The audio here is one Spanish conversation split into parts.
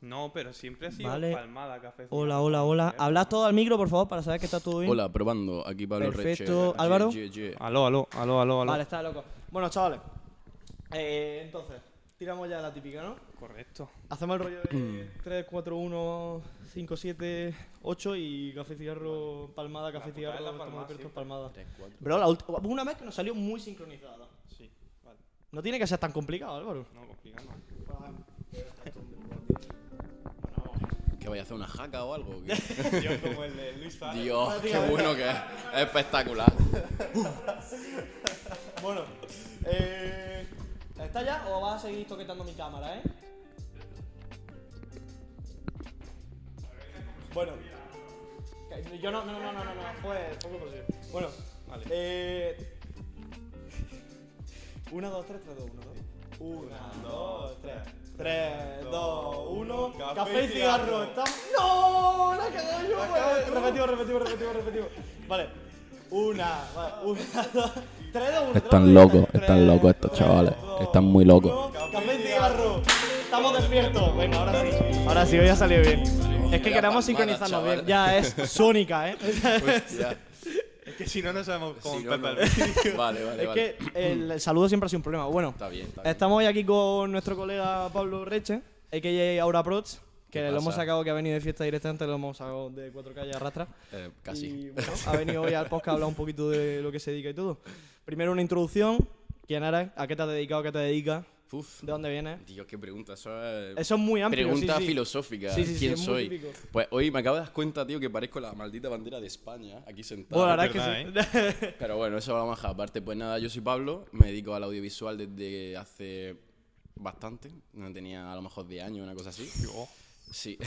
No, pero siempre ha sido Vale. palmada, café. Hola, hola, hola. Hablas todo al micro, por favor, para saber que está todo bien. Hola, probando. Aquí Pablo Perfecto. Reche. Álvaro. Ye, ye, ye. Aló, aló, aló, aló, aló. Vale, está loco. Bueno, chavales. Eh, entonces, tiramos ya la típica, ¿no? Correcto. Hacemos el rollo de 3, 4, 1, 5, 7, 8 y café, cigarro, palmada, café, putada cigarro, es la estamos palmada palmada. Tres, cuatro. Bro, la ulti- hubo una vez que nos salió muy sincronizada. Sí, vale. No tiene que ser tan complicado, Álvaro. No, complicado. no. ¿Que vaya a hacer una jaca o algo? como el de Luis. Dios, qué bueno que es. Es espectacular. Bueno, eh, ¿está ya o vas a seguir toquetando mi cámara, eh? Bueno, yo no, no, no, no, no, no, fue, muy posible. Bueno, Vale. eh. Una, dos, tres, tres, dos, uno, dos. Una, dos, tres. Tres, dos, uno. Café Café y cigarro. Estamos- ¡No! La cagué yo, güey. Repetimos, repetimos, repetimos, repetimos. Vale. Una, vale. Una, dos, tres, dos, uno. Están locos, están locos estos chavales. Están muy locos. Café y cigarro. Estamos despiertos. Venga, ahora sí. Ahora sí, hoy ha salido bien. Es que queremos sincronizarnos bien. Ya es sónica, ¿eh? Que si no, no sabemos cómo Si no. Vale, vale, Es vale. que el, saludo siempre ha sido un problema. Bueno, Está bien, está bien. estamos hoy aquí con nuestro colega Pablo Reche, a.k.a. Aura Prots, que ¿Qué lo hemos sacado que ha venido de fiesta directamente, lo hemos sacado de cuatro calles arrastra. Eh, casi. Y bueno, ha venido hoy al podcast a hablar un poquito de lo que se dedica y todo. Primero una introducción. ¿Quién eres? ¿A qué te has dedicado? ¿Qué te dedicas? Uf, ¿De dónde vienes? Dios, qué pregunta. Eso es. Eso es muy amplio. Pregunta sí, sí. filosófica. Sí, sí, sí, ¿Quién soy? Pues hoy me acabo de dar cuenta, tío, que parezco la maldita bandera de España aquí sentado. Bueno, la es verdad es que verdad, sí. Pero bueno, eso vamos a dejar aparte. Pues nada, yo soy Pablo, me dedico al audiovisual desde hace bastante. No tenía a lo mejor 10 años, una cosa así. Yo. Sí.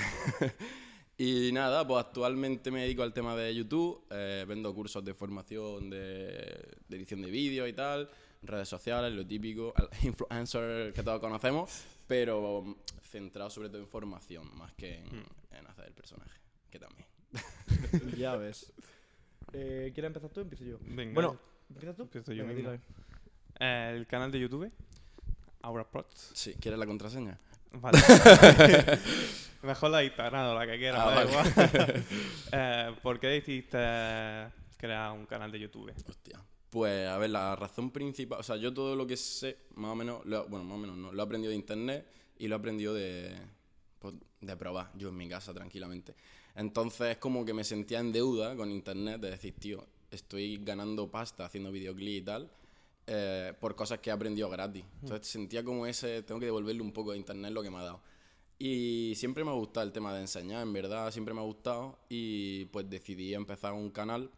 y nada, pues actualmente me dedico al tema de YouTube, eh, vendo cursos de formación de, de edición de vídeo y tal, redes sociales, lo típico, al influencer que todos conocemos, pero centrado sobre todo en formación, más que en, en hacer el personaje, que también. ya ves. Eh, ¿Quieres empezar tú o empiezo yo? Venga. Bueno, ¿empiezas tú? Empiezo yo Venga, mismo. el canal de YouTube. Aura Prots. Sí, ¿quieres la contraseña? Vale. Mejor la Instagram o la que quieras, Ah, vale. igual. eh, ¿Por qué decidiste crear un canal de YouTube? Hostia. Pues a ver, la razón principal, o sea, yo todo lo que sé, más o menos, lo- bueno, más o menos no, lo he aprendido de internet y lo he aprendido de, pues, de probar, yo en mi casa tranquilamente. Entonces, como que me sentía en deuda con internet de decir, tío, estoy ganando pasta haciendo videoclip y tal, eh, por cosas que he aprendido gratis. Entonces, sentía como ese, tengo que devolverle un poco a internet lo que me ha dado. Y siempre me ha gustado el tema de enseñar, en verdad, siempre me ha gustado. Y pues decidí empezar un canal,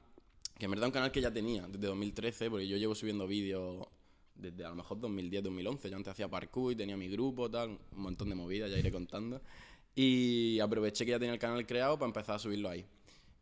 que en verdad es un canal que ya tenía desde 2013, porque yo llevo subiendo vídeos desde a lo mejor 2010, 2011. Yo antes hacía parkour y tenía mi grupo, tal, un montón de movidas, ya iré contando. Y aproveché que ya tenía el canal creado para empezar a subirlo ahí.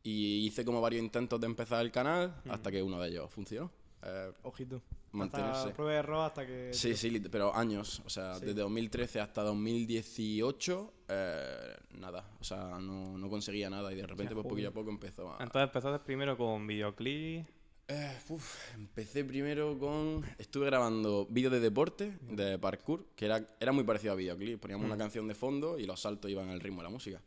Y hice como varios intentos de empezar el canal hasta que uno de ellos funcionó. Eh, Ojito. Mantenerse. Hasta prueba y error hasta que... Sí, sí, pero años. O sea, Sí. desde 2013 hasta 2018, eh, nada. O sea, no, no conseguía nada y de repente, pues poquito a poco empezó a. Entonces empezaste primero con videoclip. Eh, uf, empecé primero con. Estuve grabando vídeos de deporte, de parkour, que era, era muy parecido a videoclip. Poníamos una canción de fondo y los saltos iban al ritmo de la música.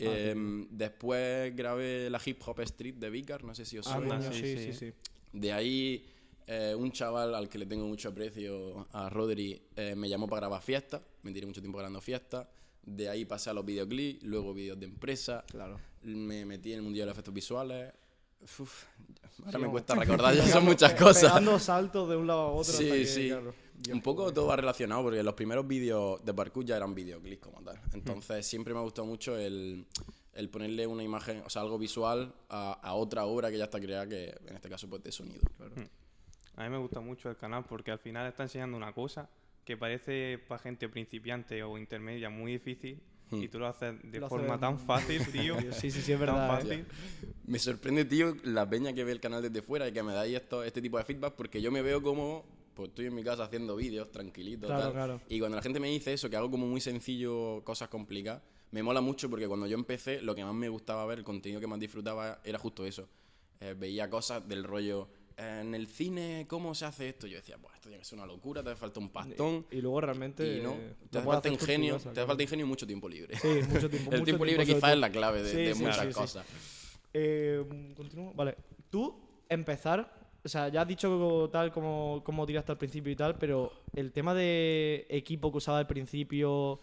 Eh, después grabé la hip hop street de Vicar, no sé si os Ah, suena. sí, sí, sí. sí, sí. De ahí, eh, un chaval al que le tengo mucho aprecio, a Rodri, eh, me llamó para grabar fiestas. Me tiré mucho tiempo grabando fiestas. De ahí pasé a los videoclips, luego vídeos de empresa. Claro. Me metí en el mundo de los efectos visuales. Uf, ahora Sí, me cuesta recordar, ya son muchas cosas. Pegando saltos de un lado a otro. Sí, que, sí. claro, Dios, Un poco todo va relacionado porque los primeros vídeos de parkour ya eran videoclips como tal. Entonces siempre me ha gustado mucho el, el ponerle una imagen, o sea, algo visual a, a otra obra que ya está creada, que en este caso pues de sonido. A mí me gusta mucho el canal porque al final está enseñando una cosa que parece para gente principiante o intermedia muy difícil y tú lo haces de Lo forma tan fácil, tío. Sí, sí, sí, es tan verdad. ¿eh? fácil. Me sorprende, tío, la peña que ve el canal desde fuera y que me dais esto, este tipo de feedback porque yo me veo como, pues estoy en mi casa haciendo vídeos tranquilito. Claro, tal. claro. Y cuando la gente me dice eso, que hago como muy sencillo cosas complicadas, me mola mucho porque cuando yo empecé, lo que más me gustaba ver, el contenido que más disfrutaba era justo eso. Eh, veía cosas del rollo en el cine, ¿cómo se hace esto? Yo decía, pues esto tiene que ser una locura, te hace falta un pastón. Y luego realmente. Y no, te hace falta ingenio, casa, te hace falta ingenio y mucho tiempo libre. Sí, mucho tiempo. el mucho tiempo libre quizás es la clave de, Sí, de sí, muchas sí, cosas. Eh, continúo. Vale. Tú empezar, o sea, ya has dicho tal como, como tiraste al principio y tal, pero el tema de equipo que usaba al principio,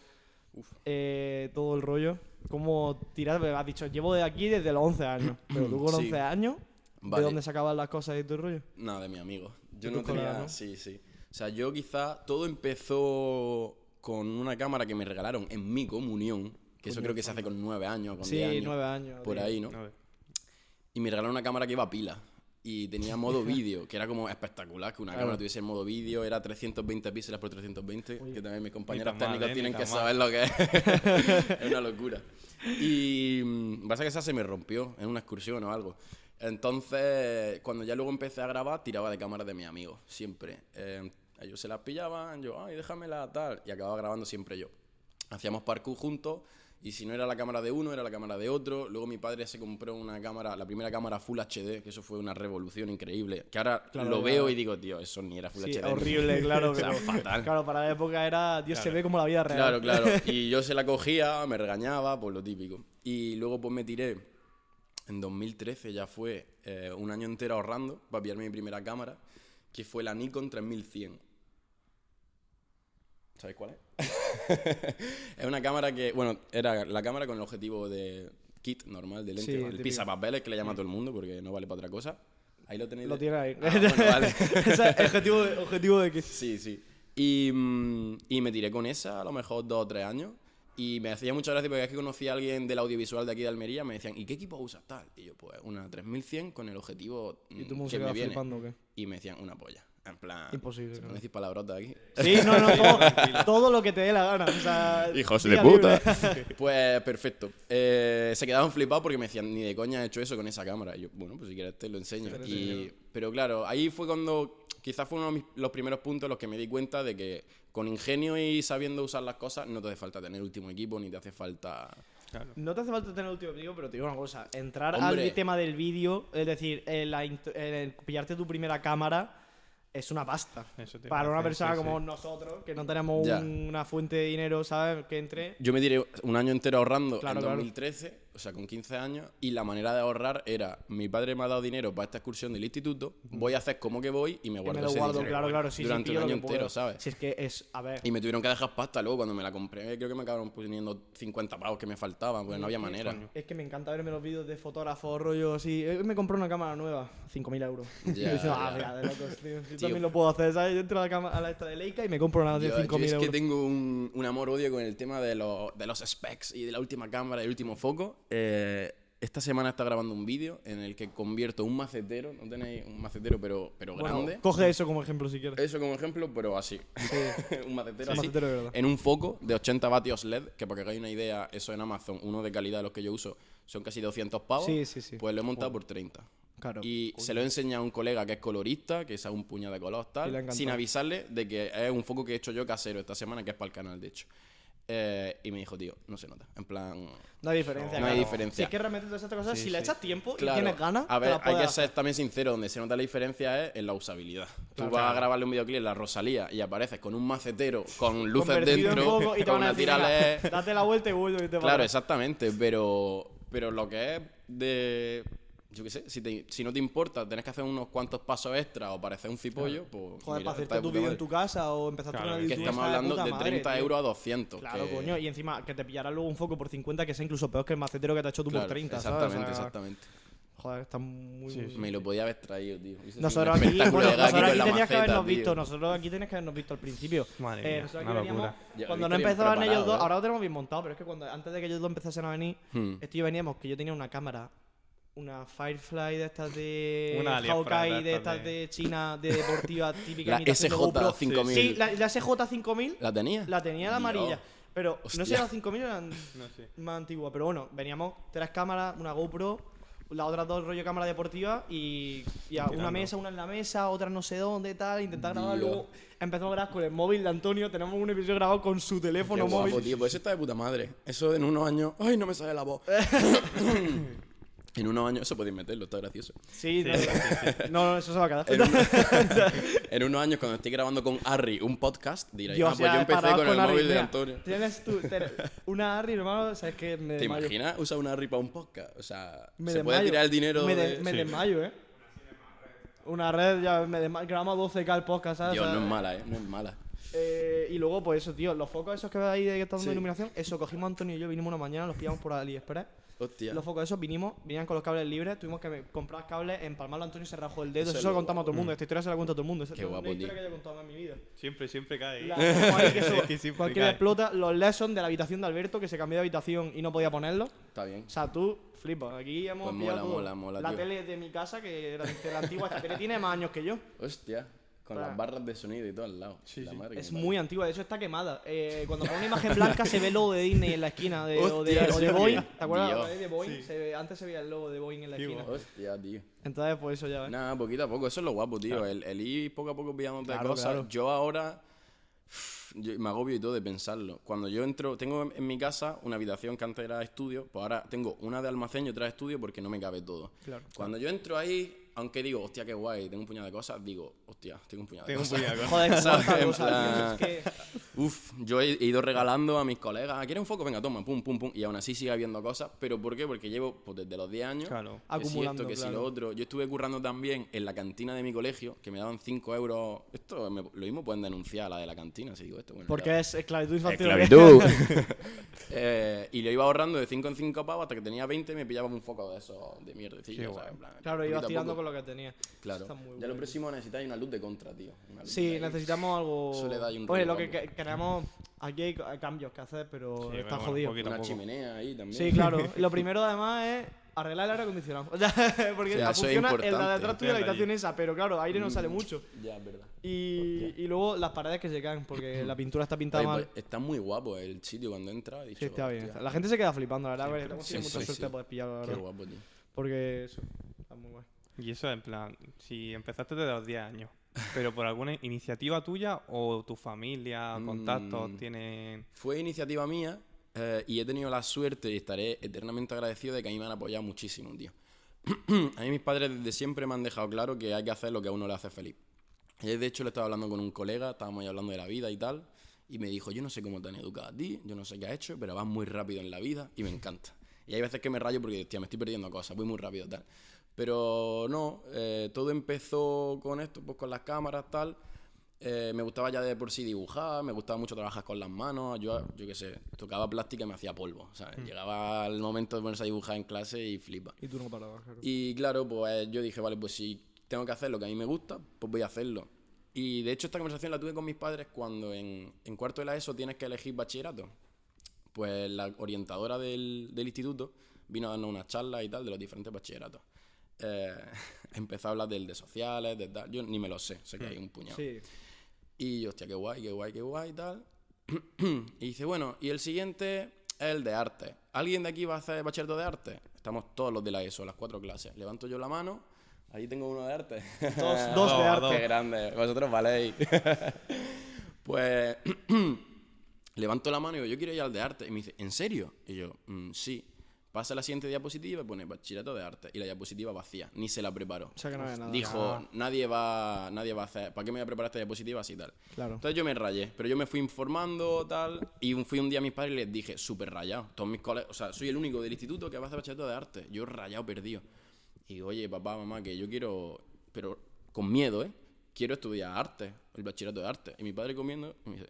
eh, todo el rollo, ¿cómo tirar? Has dicho, llevo de aquí desde los 11 años, pero tú con Sí. 11 años, Vale. ¿de dónde sacaban las cosas y el rollo? Nada, de mi amigo. Yo no tenía. colegas, ¿no? Sí, sí. O sea, yo quizá. Todo empezó con una cámara que me regalaron en mi comunión. Que eso creo que se hace con nueve años, con Sí, 10 años. 9 años. Por diez. ahí, ¿no? Ver. Y me regalaron una cámara que iba a pila. Y tenía modo vídeo, que era como espectacular que una Claro. cámara tuviese el modo vídeo. Era 320 píxeles por 320, que también mis mal, técnicos ¿eh? tienen que mal. saber lo que es. es una locura. Y mm, pasa que esa se me rompió en una excursión o algo. Entonces, cuando ya luego empecé a grabar, tiraba de cámaras de mis amigos, siempre. Eh, ellos se las pillaban, yo, ay, déjamela, tal. Y acababa grabando siempre yo. Hacíamos parkour juntos y si no era la cámara de uno, era la cámara de otro. Luego mi padre se compró una cámara, la primera cámara Full HD, que eso fue una revolución increíble. Que ahora Claro, lo veo y digo, tío, eso ni era Full Sí, HD. horrible, claro. O sea, fatal. Claro, para la época era. Dios se ve como la vida real. Claro, claro. Y yo se la cogía, me regañaba, por lo típico. Y luego pues me tiré, en 2013 ya fue eh, un año entero ahorrando para pillarme mi primera cámara, que fue la Nikon 3100. ¿Sabéis cuál es? es una cámara que, bueno, era la cámara con el objetivo de kit normal, de lente, Sí, el pisapapeles que le llama a todo el mundo porque no vale para otra cosa. Ahí lo tenéis. Lo tiene ahí. Ah, bueno, vale. Es objetivo de, objetivo de que. Sí, sí. Y, mm, y me tiré con esa a lo mejor dos o tres años. Y me hacía mucha gracia porque es que conocí a alguien del audiovisual de aquí de Almería. Me decían, ¿y qué equipo usas tal? Y yo, pues una 3100 con el objetivo mm, ¿Y tú que se me viene. flipando o qué? Y me decían, una polla. En plan. Imposible, ¿Se pueden decir palabrotas aquí? Sí, no, no, todo, todo lo que te dé la gana. O sea, Hijos día libre. Pues perfecto. Eh, se quedaban flipados porque me decían, ni de coña he hecho eso con esa cámara. Y yo, bueno, pues si quieres te lo enseño. Te lo Y- pero claro, ahí fue cuando quizás fue uno de mis- los primeros puntos en los que me di cuenta de que con ingenio y sabiendo usar las cosas no te hace falta tener último equipo ni te hace falta... Claro. No te hace falta tener el último vídeo, pero te digo una cosa. Entrar Hombre. al tema del vídeo, es decir, el, la int- el pillarte tu primera cámara, es una pasta. Eso te Para una persona sí, como sí. nosotros, que no tenemos una fuente de dinero, ¿sabes? Que entre. Yo me tiré un año entero ahorrando Claro, en claro. 2013, o sea, con 15 años, y la manera de ahorrar era, mi padre me ha dado dinero para esta excursión del instituto, voy a hacer como que voy y me guardo me lo ese guardo, dinero claro, claro. Sí, sí, durante pillo un año entero, ¿sabes? Si es que es. A ver. Y me tuvieron que dejar pasta luego cuando me la compré. Creo que me acabaron poniendo 50 pavos que me faltaban, porque no había manera. Es que me encanta verme los vídeos de fotógrafos, rollo así. Eh, Me compré una cámara nueva, 5.000 euros. Ya, y yo ah, mira, de locos, tío. Yo Tío. también lo puedo hacer, ¿sabes? Yo entro a la, cama, a la esta de Leica y me compro una de Yo, yo 5.000 es euros. que tengo un, un amor-odio con el tema de, los- de los specs y de la última cámara y el último foco. Eh, esta semana está grabando un vídeo en el que convierto un macetero, no tenéis un macetero, pero, pero Bueno, grande. coge eso como ejemplo si quieres. Eso como ejemplo, pero así. un macetero Un así. macetero de verdad. En un foco de 80 vatios LED, que para que hagáis una idea, eso en Amazon, uno de calidad de los que yo uso, son casi 200 pavos. Sí, sí, sí. Pues lo he montado por 30. Claro. Y se lo he enseñado a un colega que es colorista, que sabe un puñado de color tal, sin avisarle de que es un foco que he hecho yo casero esta semana, que es para el canal, de hecho. Eh, y me dijo, tío, no se nota. En plan, No hay diferencia. No hay claro. diferencia. Si es que realmente todas estas cosas, Sí, si le echas tiempo claro, y tienes ganas, a te ver, la hay que hacer. ser también sincero, donde se nota la diferencia es en la usabilidad. Claro, Tú vas a grabarle un videoclip en la Rosalía y apareces con un macetero, con luces Convertido dentro, y te con van a una decir, tira "Venga, LED. date la vuelta y vuelve y te Claro, exactamente, pero, pero lo que es de... Yo qué sé, si, te- si no te importa, tenés que hacer unos cuantos pasos extra o parecer un cipollo, pues... Joder, mira, para hacerte de tu vídeo en tu casa o empezar Claro, Que YouTube estamos de hablando de madre, 30 tío. euros a 200. Claro, que- coño, y encima que te pillará luego un foco por 50 que sea incluso peor que el macetero que te ha hecho tú Claro, por 30, exactamente, ¿sabes? O sea, exactamente. Joder, está muy... Sí, muy- sí. Me lo podía haber traído, tío. Nosotros aquí, bueno, nosotros aquí tenías que habernos tío. visto, nosotros aquí tenías que habernos visto al principio. Madre Eh, mía, nosotros aquí una veníamos, cuando no empezaban ellos dos, ¿eh? ahora lo tenemos bien montado, pero es que cuando antes de que ellos dos empezasen a venir, Hmm. esto yo veníamos, que yo tenía una cámara, una Firefly de estas de Una Hawkeye, de estas de- de China, de deportiva típica. La imitación de GoPro. SJ5000. Sí, la, la SJ5000 ¿La tenía? la tenía la amarilla. Pero no sé la 5000 eran No sé. más antigua, pero bueno, veníamos tres cámaras, una GoPro, las otras dos rollo cámara deportiva y, y a una mesa, una en la mesa, otra no sé dónde, tal, intentar grabar. Luego empezamos a grabar con el móvil de Antonio, tenemos un episodio grabado con su Qué teléfono guapo, móvil. tío. Pues eso está de puta madre. Eso en unos años... Ay, no me sale la voz. En unos años, eso podéis meterlo, está gracioso. Sí, Sí, no, sí, no, no, eso se va a quedar. En, uno- en unos años, cuando esté grabando con Harry un podcast, diréis, Dios, ah, pues yo empecé con el Harry. móvil de Antonio. Tienes tú te- una Harry, hermano, sabes que me ¿Te desmayo. imaginas usar una Harry para un podcast? O sea, Me se puede tirar el dinero Me, de... de- me Sí. desmayo, ¿eh? Una red, ya me desmayo. Grabamos 12K el podcast, ¿sabes? Dios, O sea, no es mala, ¿eh? No es mala. eh, y luego, pues eso, tío, los focos esos que ves ahí de que están dando Sí. iluminación, eso cogimos Antonio y yo, vinimos una mañana, los pillamos por AliExpress. Hostia. Los focos esos vinimos, venían con los cables libres, tuvimos que comprar cables, empalmarlo Antonio y se rajó el dedo. Eso Eso, lo lo contamos a todo el mundo. Esta historia se la cuento a todo el mundo. Esa Qué es una historia tío. que yo he contado en mi vida. Siempre, siempre cae. La- como ahí que eso, Es que cae. explota. Los LED son de la habitación de Alberto, que se cambió de habitación y no podía ponerlo. Está bien. O sea, tú flipas. Aquí hemos Pues pillado mola, todo. mola, mola, La tío. tele de mi casa, que era de la antigua, esta tele tiene más años que yo. Hostia. Con Claro. las barras de sonido y todo al lado. La madre Es muy antigua, de hecho está quemada. Eh, cuando pone una imagen blanca se ve el logo de Disney en la esquina de, o de, Hostia, o de sí, Boeing. ¿Te acuerdas Dios. de Boeing? Se ve- antes se veía el logo de Boeing en la Sí, esquina. Hostia, tío. Entonces, pues eso ya ves. Nada, poquito a poco. Eso es lo guapo, tío. El, el ir poco a poco pillándote Claro, cosas. claro. Yo ahora yo me agobio y todo de pensarlo. Cuando yo entro, tengo en, en mi casa una habitación que antes era estudio, pues ahora tengo una de almacén y otra de estudio porque no me cabe todo. Claro. Cuando yo entro ahí, aunque digo, hostia, qué guay, tengo un puñado de cosas, digo, hostia, tengo un puñado de Tengo un cosas. puñado de cosas. Joder, cosas, es que- Uf, yo he, ido regalando a mis colegas, ¿quieres un foco? Venga, toma, pum, pum, pum. Y aún así sigue habiendo cosas. ¿Pero por qué? Porque llevo pues, desde los 10 años Claro. que si Acumulando, esto, que si claro. lo otro. Yo estuve currando también en la cantina de mi colegio, que me daban 5 euros. Esto me- lo mismo pueden denunciar a la de la cantina, si digo esto. Bueno, Porque ya. es esclavitud infantil. Esclavitud. Eh, y lo iba ahorrando de 5 en 5 pavos hasta que tenía 20 y me pillaba un foco de esos de mierda. Qué ¿sabes? guay. En plan, Claro, poquito ibas a tirando poco. Con lo que tenía. Claro. Ya bueno. lo próximo necesitáis una luz de contra, tío. Una luz Sí, ahí. necesitamos algo. Soledad y un Oye, lo que queremos. Aquí hay cambios que hacer, pero Sí, está bueno, jodido. a Una poco. chimenea ahí también. Sí, claro. Lo primero, además, es arreglar el aire acondicionado. O sea, porque Sí, eso es funciona el de tuyo de la habitación esa, pero claro, aire no sale mucho. Ya, es verdad. Y, y luego las paredes que se caen, porque la pintura está pintada Oye, mal. pues, está muy guapo el sitio cuando entra. Dicho, Sí, está bien. hostia, La gente se queda flipando, la verdad. porque siempre, mucha suerte sí. de poder pillar, la Qué guapo, tío. Porque eso, está muy guay. Y eso en plan, si empezaste desde los 10 años, pero por alguna iniciativa tuya o tu familia, contactos, Mm. tienen... Fue iniciativa mía eh, y he tenido la suerte y estaré eternamente agradecido de que a mí me han apoyado muchísimo, tío. a mí mis padres desde siempre me han dejado claro que hay que hacer lo que a uno le hace feliz. Ayer, de hecho, le estaba hablando con un colega, estábamos ahí hablando de la vida y tal, y me dijo, yo no sé cómo te han educado a ti, yo no sé qué has hecho, pero vas muy rápido en la vida y me encanta. Y hay veces que me rayo porque, hostia, me estoy perdiendo cosas, voy muy rápido, tal. Pero no, eh, todo empezó con esto, pues con las cámaras, tal. Eh, me gustaba ya de por sí dibujar, me gustaba mucho trabajar con las manos. Yo, yo qué sé, tocaba plástica y me hacía polvo. ¿sabes? Llegaba el momento de ponerse a dibujar en clase y flipa. Y tú no parabas, claro. Y claro, pues yo dije, vale, pues si tengo que hacer lo que a mí me gusta, pues voy a hacerlo. Y de hecho esta conversación la tuve con mis padres cuando en, en cuarto de la ESO tienes que elegir bachillerato. Pues la orientadora del, del instituto vino a darnos una charla y tal de los diferentes bachilleratos. Eh, empezó a hablar del de sociales, de tal. Yo ni me lo sé, sé que hay un puñado. Sí. Y yo, hostia, qué guay, qué guay, qué guay y tal. y dice, bueno, y el siguiente es el de arte. ¿Alguien de aquí va a hacer bachillerato de arte? Estamos todos los de la ESO, las cuatro clases. Levanto yo la mano, ahí tengo uno de arte. Dos, dos de arte. Qué grande, vosotros valéis. pues levanto la mano y digo, yo quiero ir al de arte. Y me dice, ¿en serio? Y yo, "Mm, sí. Pasa la siguiente diapositiva y pone bachillerato de arte. Y la diapositiva vacía, ni se la preparó. O sea que no había nada. Dijo, Ah, nadie va, nadie va a hacer, ¿para qué me voy a preparar esta diapositiva así tal? Claro. Entonces yo me rayé, pero yo me fui informando tal, y fui un día a mis padres y les dije, súper rayado, todos mis colegas, o sea, soy el único del instituto que va a hacer bachillerato de arte, yo rayado, perdido. Y digo, oye, papá, mamá, que yo quiero, pero con miedo, ¿eh? Quiero estudiar arte, el bachillerato de arte. Y mi padre comiendo, y me dice,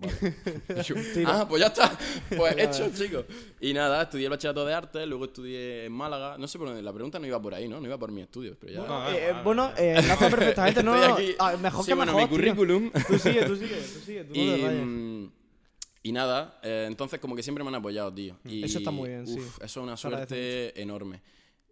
vale. Yo, ah, pues ya está, pues hecho, chicos. Y nada, estudié el bachillerato de arte, luego estudié en Málaga, no sé por dónde, la pregunta no iba por ahí, ¿no? No iba por mis estudios, pero ya... Ah, Eh, eh, bueno, eh, enlaza perfectamente. No, ah, mejor Sí, que bueno, mejor. mi tío. currículum. Tú sigue, tú sigue, tú sigue. Tú Y, mm, y nada, eh, entonces como que siempre me han apoyado, tío. Y, Eso está muy bien, sí. Eso es una suerte enorme.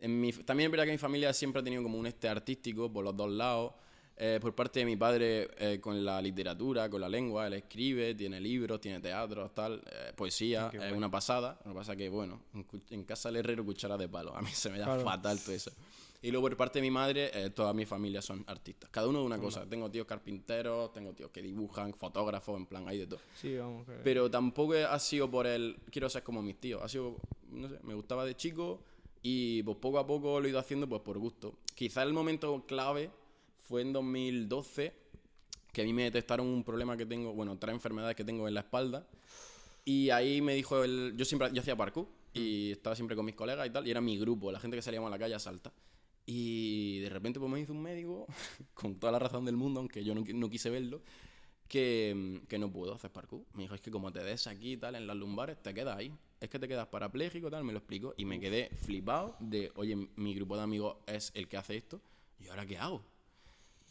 En mi, también es verdad que mi familia siempre ha tenido como un este artístico por los dos lados. Eh, por parte de mi padre eh, con la literatura, con la lengua, él escribe, tiene libros, tiene teatro, tal, eh, poesía, es bueno. una pasada. Lo que pasa que, bueno, en, casa del herrero cuchara de palo, a mí se me da Claro. fatal todo eso. Y luego por parte de mi madre, toda mi familia son artistas. Cada uno de una cosa. Tengo tíos carpinteros, tengo tíos que dibujan, fotógrafos, en plan, hay de todo. Sí, vamos. que- Pero tampoco ha sido por el quiero ser como mis tíos. Ha sido, no sé, me gustaba de chico Y pues poco a poco lo he ido haciendo pues por gusto. Quizá el momento clave fue en 2012, que a mí me detectaron un problema que tengo, bueno, tres enfermedades que tengo en la espalda. Y ahí me dijo el... Yo siempre yo hacía parkour y estaba siempre con mis colegas y tal, y era mi grupo, la gente que salíamos a la calle a saltar. Y de repente pues me hizo un médico, con toda la razón del mundo, aunque yo no, qui- no quise verlo, que, que no puedo hacer parkour. Me dijo, es que como te des aquí y tal, en las lumbares, te quedas ahí. Es que te quedas parapléjico tal, me lo explicó. Y me quedé flipado de, oye, mi grupo de amigos es el que hace esto. ¿Y ahora qué hago?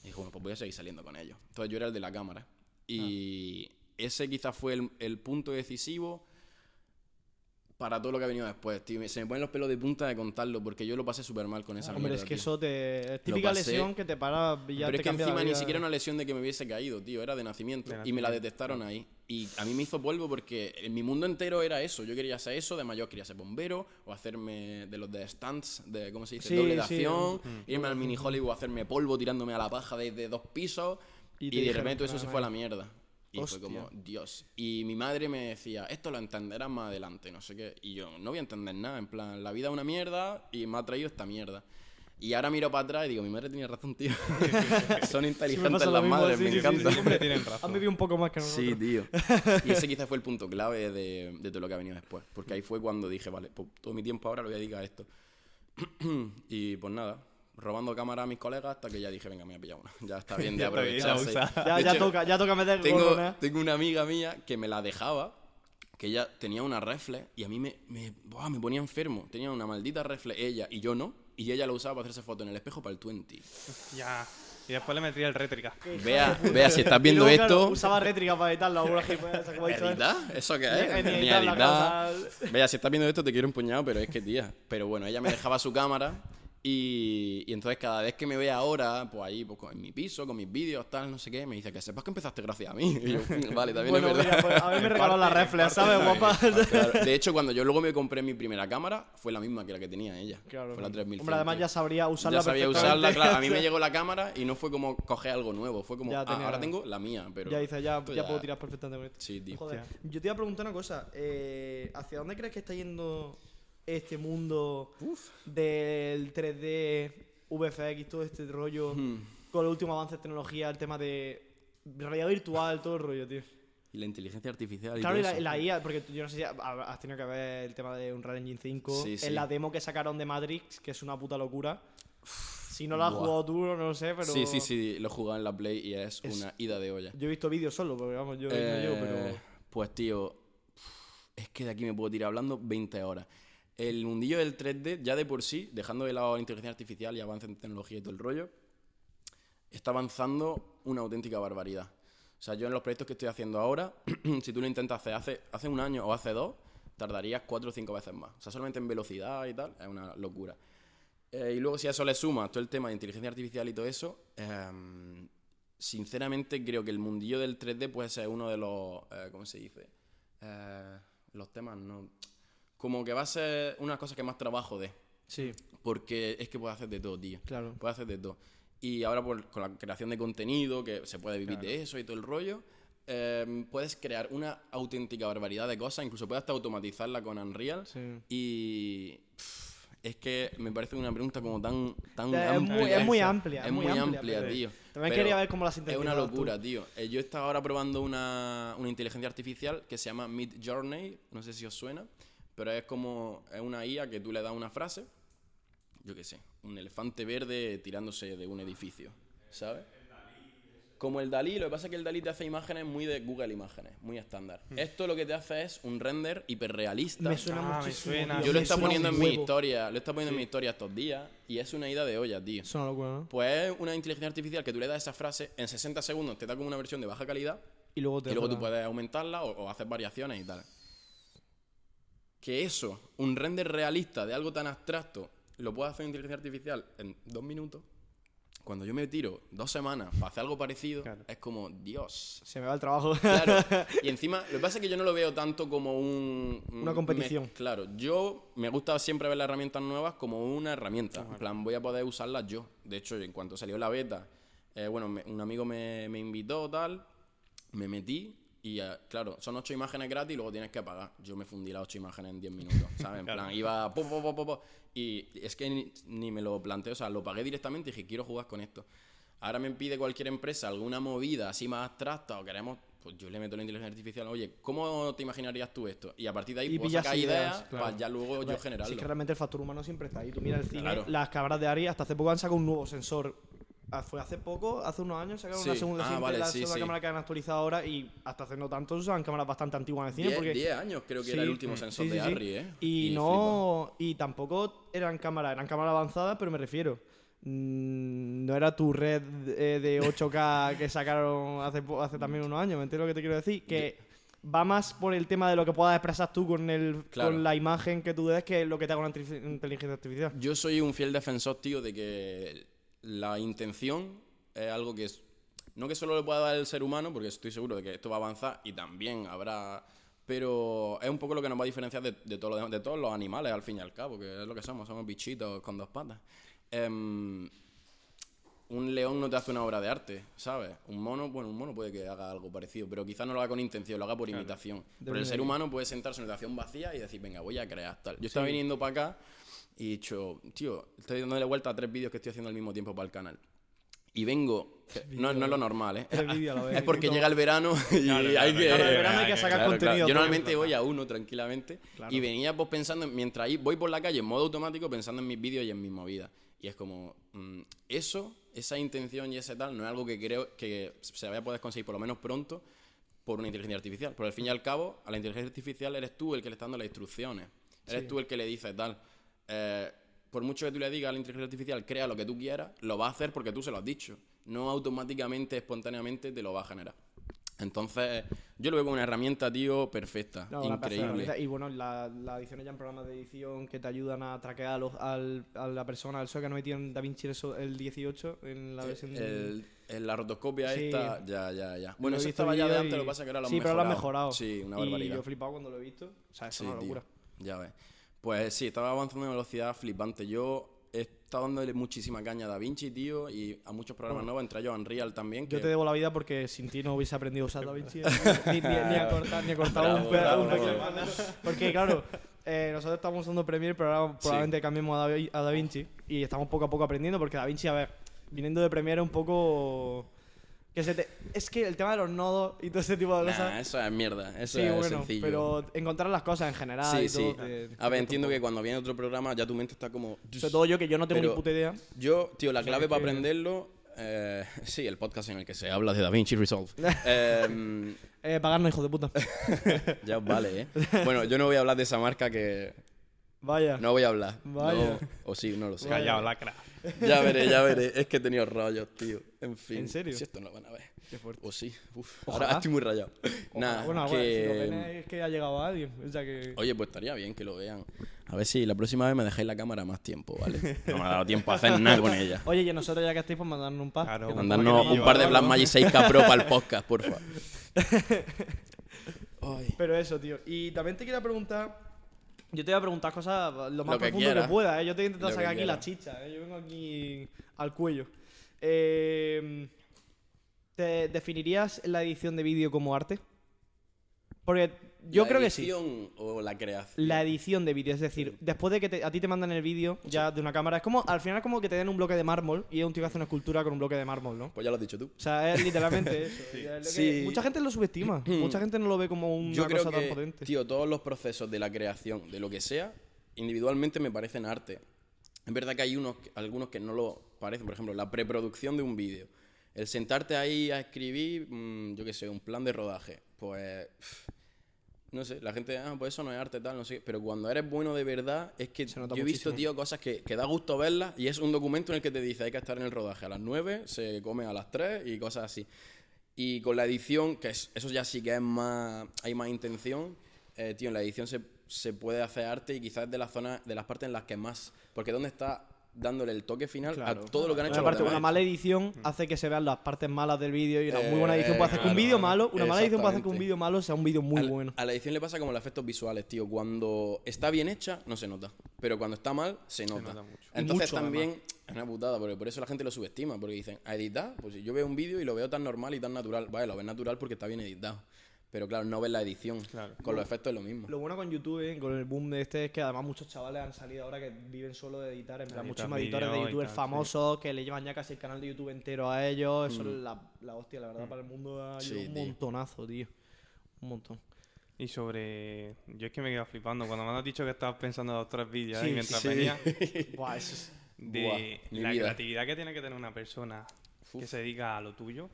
Y dijo, bueno, pues voy a seguir saliendo con ellos. Entonces yo era el de la cámara. Y ese quizás fue el, el punto decisivo para todo lo que ha venido después, tío. Me- Se me ponen los pelos de punta de contarlo porque yo lo pasé súper mal con esa Hombre, mierda, es que tío. eso te. Es típica lesión que te para y ya Pero te es que encima ni siquiera una lesión de que me hubiese caído, tío. Era de nacimiento. De Y me la detectaron ahí. Y a mí me hizo polvo porque en mi mundo entero era eso. Yo quería ser eso. De mayor quería ser bombero o hacerme de los de stunts, de, ¿cómo se dice? Sí, Doble de sí. acción. Irme al mini Hollywood a hacerme polvo tirándome a la paja desde dos pisos. Y Y, de repente eso se fue a la mierda. Y Hostia. fue como, Dios. Y mi madre me decía, esto lo entenderás más adelante, no sé qué. Y yo, no voy a entender nada. En plan, la vida es una mierda y me ha traído esta mierda. Y ahora miro para atrás y digo, mi madre tenía razón, tío. Son inteligentes las mismo, madres, sí, me sí, sí, encanta. Siempre tienen Han razón. vivido un poco más que nosotros. Sí, tío. Y ese quizás fue el punto clave de, de todo lo que ha venido después. Porque ahí fue cuando dije, vale, pues todo mi tiempo ahora lo voy a dedicar a esto. y pues nada, robando cámara a mis colegas hasta que ya dije, venga, me voy a pillar una. Ya está bien de aprovecharse. Ya, De ya hecho, toca, ya toca meter tengo, ¿eh? tengo una amiga mía que me la dejaba, que ella tenía una reflex y a mí me, me, buah, me ponía enfermo. Tenía una maldita reflex ella y yo no. Y ella lo usaba para hacerse foto en el espejo para el 20. Ya. Y después le metía el rétrica. Vea, vea, si estás Y viendo luego, claro, esto... usaba rétrica para editarlo, alguna gilipollas, como ha dicho él. ¿Editar? ¿Eso qué es? ni Ni editar la editar. Vea, si estás viendo esto te quiero un puñado, pero es que, tía. Pero bueno, ella me dejaba su cámara y, y entonces cada vez que me ve ahora, pues ahí, pues en mi piso, con mis vídeos, tal, no sé qué, me dice que sepas que empezaste gracias a mí. Y yo, vale, también Bueno, es verdad. mira, pues, a mí me regaló la reflex, ¿sabes, guapa? Claro. De hecho, cuando yo luego me compré mi primera cámara, fue la misma que la que tenía ella. Claro. Fue la 3000. Hombre, además ya sabría usarla Ya sabía usarla, claro. A mí me llegó la cámara y no fue como coger algo nuevo. Fue como, Ya ah, ahora tengo la mía, pero... Ya dices, ya, ya puedo tirar perfectamente con esto. Sí, tío. Joder, yo te iba a preguntar una cosa. eh, ¿Hacia dónde crees que está yendo este mundo del 3D, VFX, todo este rollo, Hmm. con los últimos avances de tecnología, el tema de realidad virtual, todo el rollo, tío? Y la inteligencia artificial y Claro, y la, la IA, porque yo no sé si ha- has tenido que ver el tema de Unreal Engine 5, Sí, sí. en la demo que sacaron de Matrix, que es una puta locura. Si no la has jugado tú, no lo sé, pero... Sí, sí, sí, lo he jugado en la Play y es, Es- una ida de olla. Yo he visto vídeos solo, porque vamos, yo no Eh, llego, pero... Pues tío, es que de aquí me puedo tirar hablando 20 horas. El mundillo del 3D, ya de por sí, dejando de lado la inteligencia artificial y avance en tecnología y todo el rollo, está avanzando una auténtica barbaridad. O sea, yo en los proyectos que estoy haciendo ahora, si tú lo intentas hacer hace, hace un año o hace dos, tardarías cuatro o cinco veces más. O sea, solamente en velocidad y tal, es una locura. Eh, y luego si a eso le sumas todo el tema de inteligencia artificial y todo eso, em, sinceramente creo que el mundillo del 3D puede ser uno de los, eh, ¿cómo se dice? Eh, los temas, no. Como que va a ser una cosa que más trabajo de. Sí, Porque es que puede hacer de todo, tío. claro. Puede hacer de todo. Y ahora por, con la creación de contenido, que se puede vivir de eso y todo el rollo, eh, puedes crear una auténtica barbaridad de cosas, incluso puedes hasta automatizarla con Unreal. Sí. Y pff, es que me parece una pregunta como tan, tan Es amplia. muy- es muy amplia, Es muy amplia, amplia, tío. También Pero quería ver cómo las Es una sintetizabas tú. locura, tío. Eh, yo estaba ahora probando una, una inteligencia artificial que se llama Mid Journey, no sé si os suena, pero es como es una IA que tú le das una frase, yo qué sé, un elefante verde tirándose de un edificio, ¿sabes? Como el Dalí, lo que pasa es que el Dalí te hace imágenes muy de Google Imágenes, muy estándar. Esto lo que te hace es un render hiperrealista. Hmm. Me suena Ah, me suena. Yo lo suena poniendo en mi historia, lo estado poniendo en mi historia estos días y es una ida de olla, tío. Es una locura, ¿no? Pues es una inteligencia artificial que tú le das esa frase, en 60 segundos te da como una versión de baja calidad Y luego te y luego tú puedes aumentarla o, o hacer variaciones y tal. Que eso, un render realista de algo tan abstracto, lo puede hacer inteligencia artificial en dos minutos. Cuando yo me tiro dos semanas para hacer algo parecido, Claro. es como, Dios. Se me va el trabajo. Claro. Y encima, lo que pasa es que yo no lo veo tanto como un... Una competición. me- claro, yo me gusta siempre ver las herramientas nuevas como una herramienta. En plan, voy a poder usarlas yo. De hecho, en cuanto salió la beta, eh, bueno, me- un amigo me, me invitó, tal, me metí Y eh, claro, son ocho imágenes gratis y luego tienes que pagar. Yo me fundí las ocho imágenes en 10 minutos, ¿sabes? En plan, iba... po, po, po, po, po, y es que ni, ni me lo planteo, o sea, lo pagué directamente y dije, quiero jugar con esto. Ahora me pide cualquier empresa alguna movida así más abstracta o queremos... Pues yo le meto la inteligencia artificial, oye, ¿cómo te imaginarías tú esto? Y a partir de ahí Y puedo sacar ideas, ideas claro. para ya luego yo generarlo. Sí, que realmente el factor humano siempre está ahí. Tú mira el cine, Claro. las cámaras de Ari hasta hace poco han sacado un nuevo sensor. Ah, Fue hace poco, hace unos años, sacaron una Sí. segunda, Ah, vale, la sí, segunda sí. cámara que han actualizado ahora y hasta hace no tanto usaban cámaras bastante antiguas en el cine. Diez- porque 10 años creo que era el último mm, sensor de. Harry, ¿eh? Y, no. Y tampoco eran cámaras, eran cámaras avanzadas, pero me refiero. mm, no era tu red eh, de 8K que sacaron hace, hace también unos años, ¿me entiendes lo que te quiero decir? Que va más por el tema de lo que puedas expresar tú con, el, Claro. con la imagen que tú des que lo que te haga una inteligencia artificial. Yo soy un fiel defensor, tío, de que la intención es algo que es. No que solo le pueda dar el ser humano, porque estoy seguro de que esto va a avanzar y también habrá. Pero es un poco lo que nos va a diferenciar de, de, todo lo de todos los animales, al fin y al cabo, que es lo que somos, somos bichitos con dos patas. Em, un león no te hace una obra de arte, ¿sabes? Un mono, bueno, un mono puede que haga algo parecido, pero quizás no lo haga con intención, lo haga por imitación. Pero el ser humano puede sentarse en una situación vacía y decir, venga, voy a crear tal. Yo estaba viniendo para acá y he dicho, tío, estoy dándole vuelta a tres vídeos que estoy haciendo al mismo tiempo para el canal. Y vengo, no, no es lo normal, ¿eh? Vez. Es porque llega el verano y Claro, hay claro, que... claro, el verano hay que sacar Claro, contenido claro. Yo normalmente voy a uno tranquilamente Claro. y venía pues pensando, en- mientras ahí voy por la calle en modo automático pensando en mis vídeos y en mis movidas. Y es como, mm, eso, esa intención y ese tal, no es algo que creo que se vaya a poder conseguir por lo menos pronto por una inteligencia artificial. Pero al fin y al cabo, a la inteligencia artificial eres tú el que le está dando las instrucciones. Eres Sí. tú el que le dice tal. Eh, por mucho que tú le digas a la inteligencia artificial, crea lo que tú quieras, lo va a hacer porque tú se lo has dicho. No automáticamente, espontáneamente te lo va a generar. Entonces, yo lo veo como una herramienta, tío, perfecta. No, increíble. Y bueno, la- las ediciones ya en programas de edición que te ayudan a traquear a, los- al- a la persona, al que no metieron DaVinci el 18 en la versión de- El, el- la rotoscopia Sí. esta, ya, ya, ya. Bueno, eso visto estaba ya de antes, y- lo que pasa es que ahora lo han Sí, pero lo han mejorado. Sí, una Y barbaridad. yo he flipado cuando lo he visto. O sea, eso Sí, es una tío. locura. Ya ves. Pues sí, estaba avanzando en velocidad flipante. Yo he estado dándole muchísima caña a Da Vinci, tío, y a muchos programas nuevos, entre ellos Unreal también. Yo te debo la vida porque sin ti no hubiese aprendido a usar DaVinci ni, ni, ni a cortar, ni a cortar Bravo, un, pedazo, un bravo, pequeño bravo. cuadro. Porque, claro, eh, nosotros estamos usando Premiere, pero ahora probablemente cambiemos a, Davi- a DaVinci y estamos poco a poco aprendiendo porque DaVinci, a ver, viniendo de Premiere un poco... Que se te... Es que el tema de los nodos y todo ese tipo de Nah, cosas... eso es mierda, eso Sí, es bueno, sencillo. pero encontrar las cosas en general sí, y sí. todo... te- A ver, entiendo que cuando viene otro programa ya tu mente está como... Sobre todo yo, que yo no tengo Pero- ni puta idea. Yo, tío, la clave para que- aprenderlo... eh, sí, el podcast en el que se habla de DaVinci Resolve. Em, Eh, pagarnos, hijo de puta. ya vale, ¿eh? Bueno, yo no voy a hablar de esa marca que... Vaya. No voy a hablar. Vaya. No, o sí, no lo sé. Callao, lacra. Ya veré, ya veré. Es que he tenido rollos, tío. En fin. ¿En serio? Si esto no lo van a ver. Qué fuerte. O sí. Uf. Ojalá. Ahora estoy muy rayado. Nada, bueno, bueno, que... si lo ven es que ha llegado a alguien. O sea que... Oye, pues estaría bien que lo vean. A ver si la próxima vez me dejáis la cámara más tiempo, ¿vale? No me ha dado tiempo a hacer nada con ella. Oye, y nosotros ya que estáis, pues mandarnos un par. Claro, Mandarnos un par de algo. Blackmagic 6K Pro para el podcast, porfa. Ay. Pero eso, tío. Y también te quería preguntar. Yo te voy a preguntar cosas lo más Lo que profundo que, pueda, ¿eh? Yo te voy a intentar Lo sacar aquí la quieras. chicha, ¿eh? Yo vengo aquí al cuello. Eh, ¿Te definirías la edición de vídeo como arte? Porque yo ¿La creo que sí. edición o la creación? La edición de vídeo, es decir, después de que te- a ti te mandan el vídeo ya de una cámara, es como, al final es como que te den un bloque de mármol y es un tío que hace una escultura con un bloque de mármol, ¿no? Pues ya lo has dicho tú. O sea, es literalmente eso. Es que- Sí. Mucha gente lo subestima, mucha gente no lo ve como una Yo creo cosa tan que, potente. tío, todos los procesos de la creación, de lo que sea, individualmente me parecen arte. Es verdad que hay unos, algunos que no lo parecen. Por ejemplo, la preproducción de un vídeo. El sentarte ahí a escribir, mm, yo qué sé, un plan de rodaje. Pues, pff, no sé, la gente, ah, pues eso no es arte, tal, no sé. Pero cuando eres bueno de verdad, es que yo he visto, tío, cosas que, que da gusto verlas y es un documento en el que te dice hay que estar en el rodaje a las 9, se come a las 3 y cosas así. Y con la edición, que es- eso ya sí que es más. hay más intención, eh, tío, en la edición se, se puede hacer arte y quizás de las zonas, de las partes en las que más. Porque ¿dónde está dándole el toque final Claro. a todo lo que han hecho Una, los parte- demás? una mala edición hace que se vean las partes malas del vídeo y una muy buena edición Eh, puede hacer que un vídeo malo, una mala edición puede hacer que un vídeo malo sea un vídeo muy a, bueno. a la edición le pasa como los efectos visuales, tío. Cuando está bien hecha, no se nota. Pero cuando está mal, se nota. nota mucho. Y Entonces mucho, también es una putada, porque por eso la gente lo subestima. Porque dicen, a editar, pues si yo veo un vídeo y lo veo tan normal y tan natural. Vale, lo ves natural porque está bien editado. Pero claro, no ves la edición. Claro. Con los efectos es lo mismo. Lo bueno con YouTube, eh, con el boom de este, es que además muchos chavales han salido ahora que viven solo de editar. En plan, Editar muchísimos editores de y youtubers famosos que le llevan ya casi el canal de YouTube entero a ellos. Eso es la, la hostia, la verdad, para el mundo ha Mm. Sí, ayudado un tío. montonazo, tío. Un montón. Y sobre. Yo es que me quedo flipando. Cuando me has dicho que estabas pensando en los tres vídeos Sí, ahí mientras sí. venía, Buah, eso es- de Buah, la vida. creatividad que tiene que tener una persona que se dedica a lo tuyo.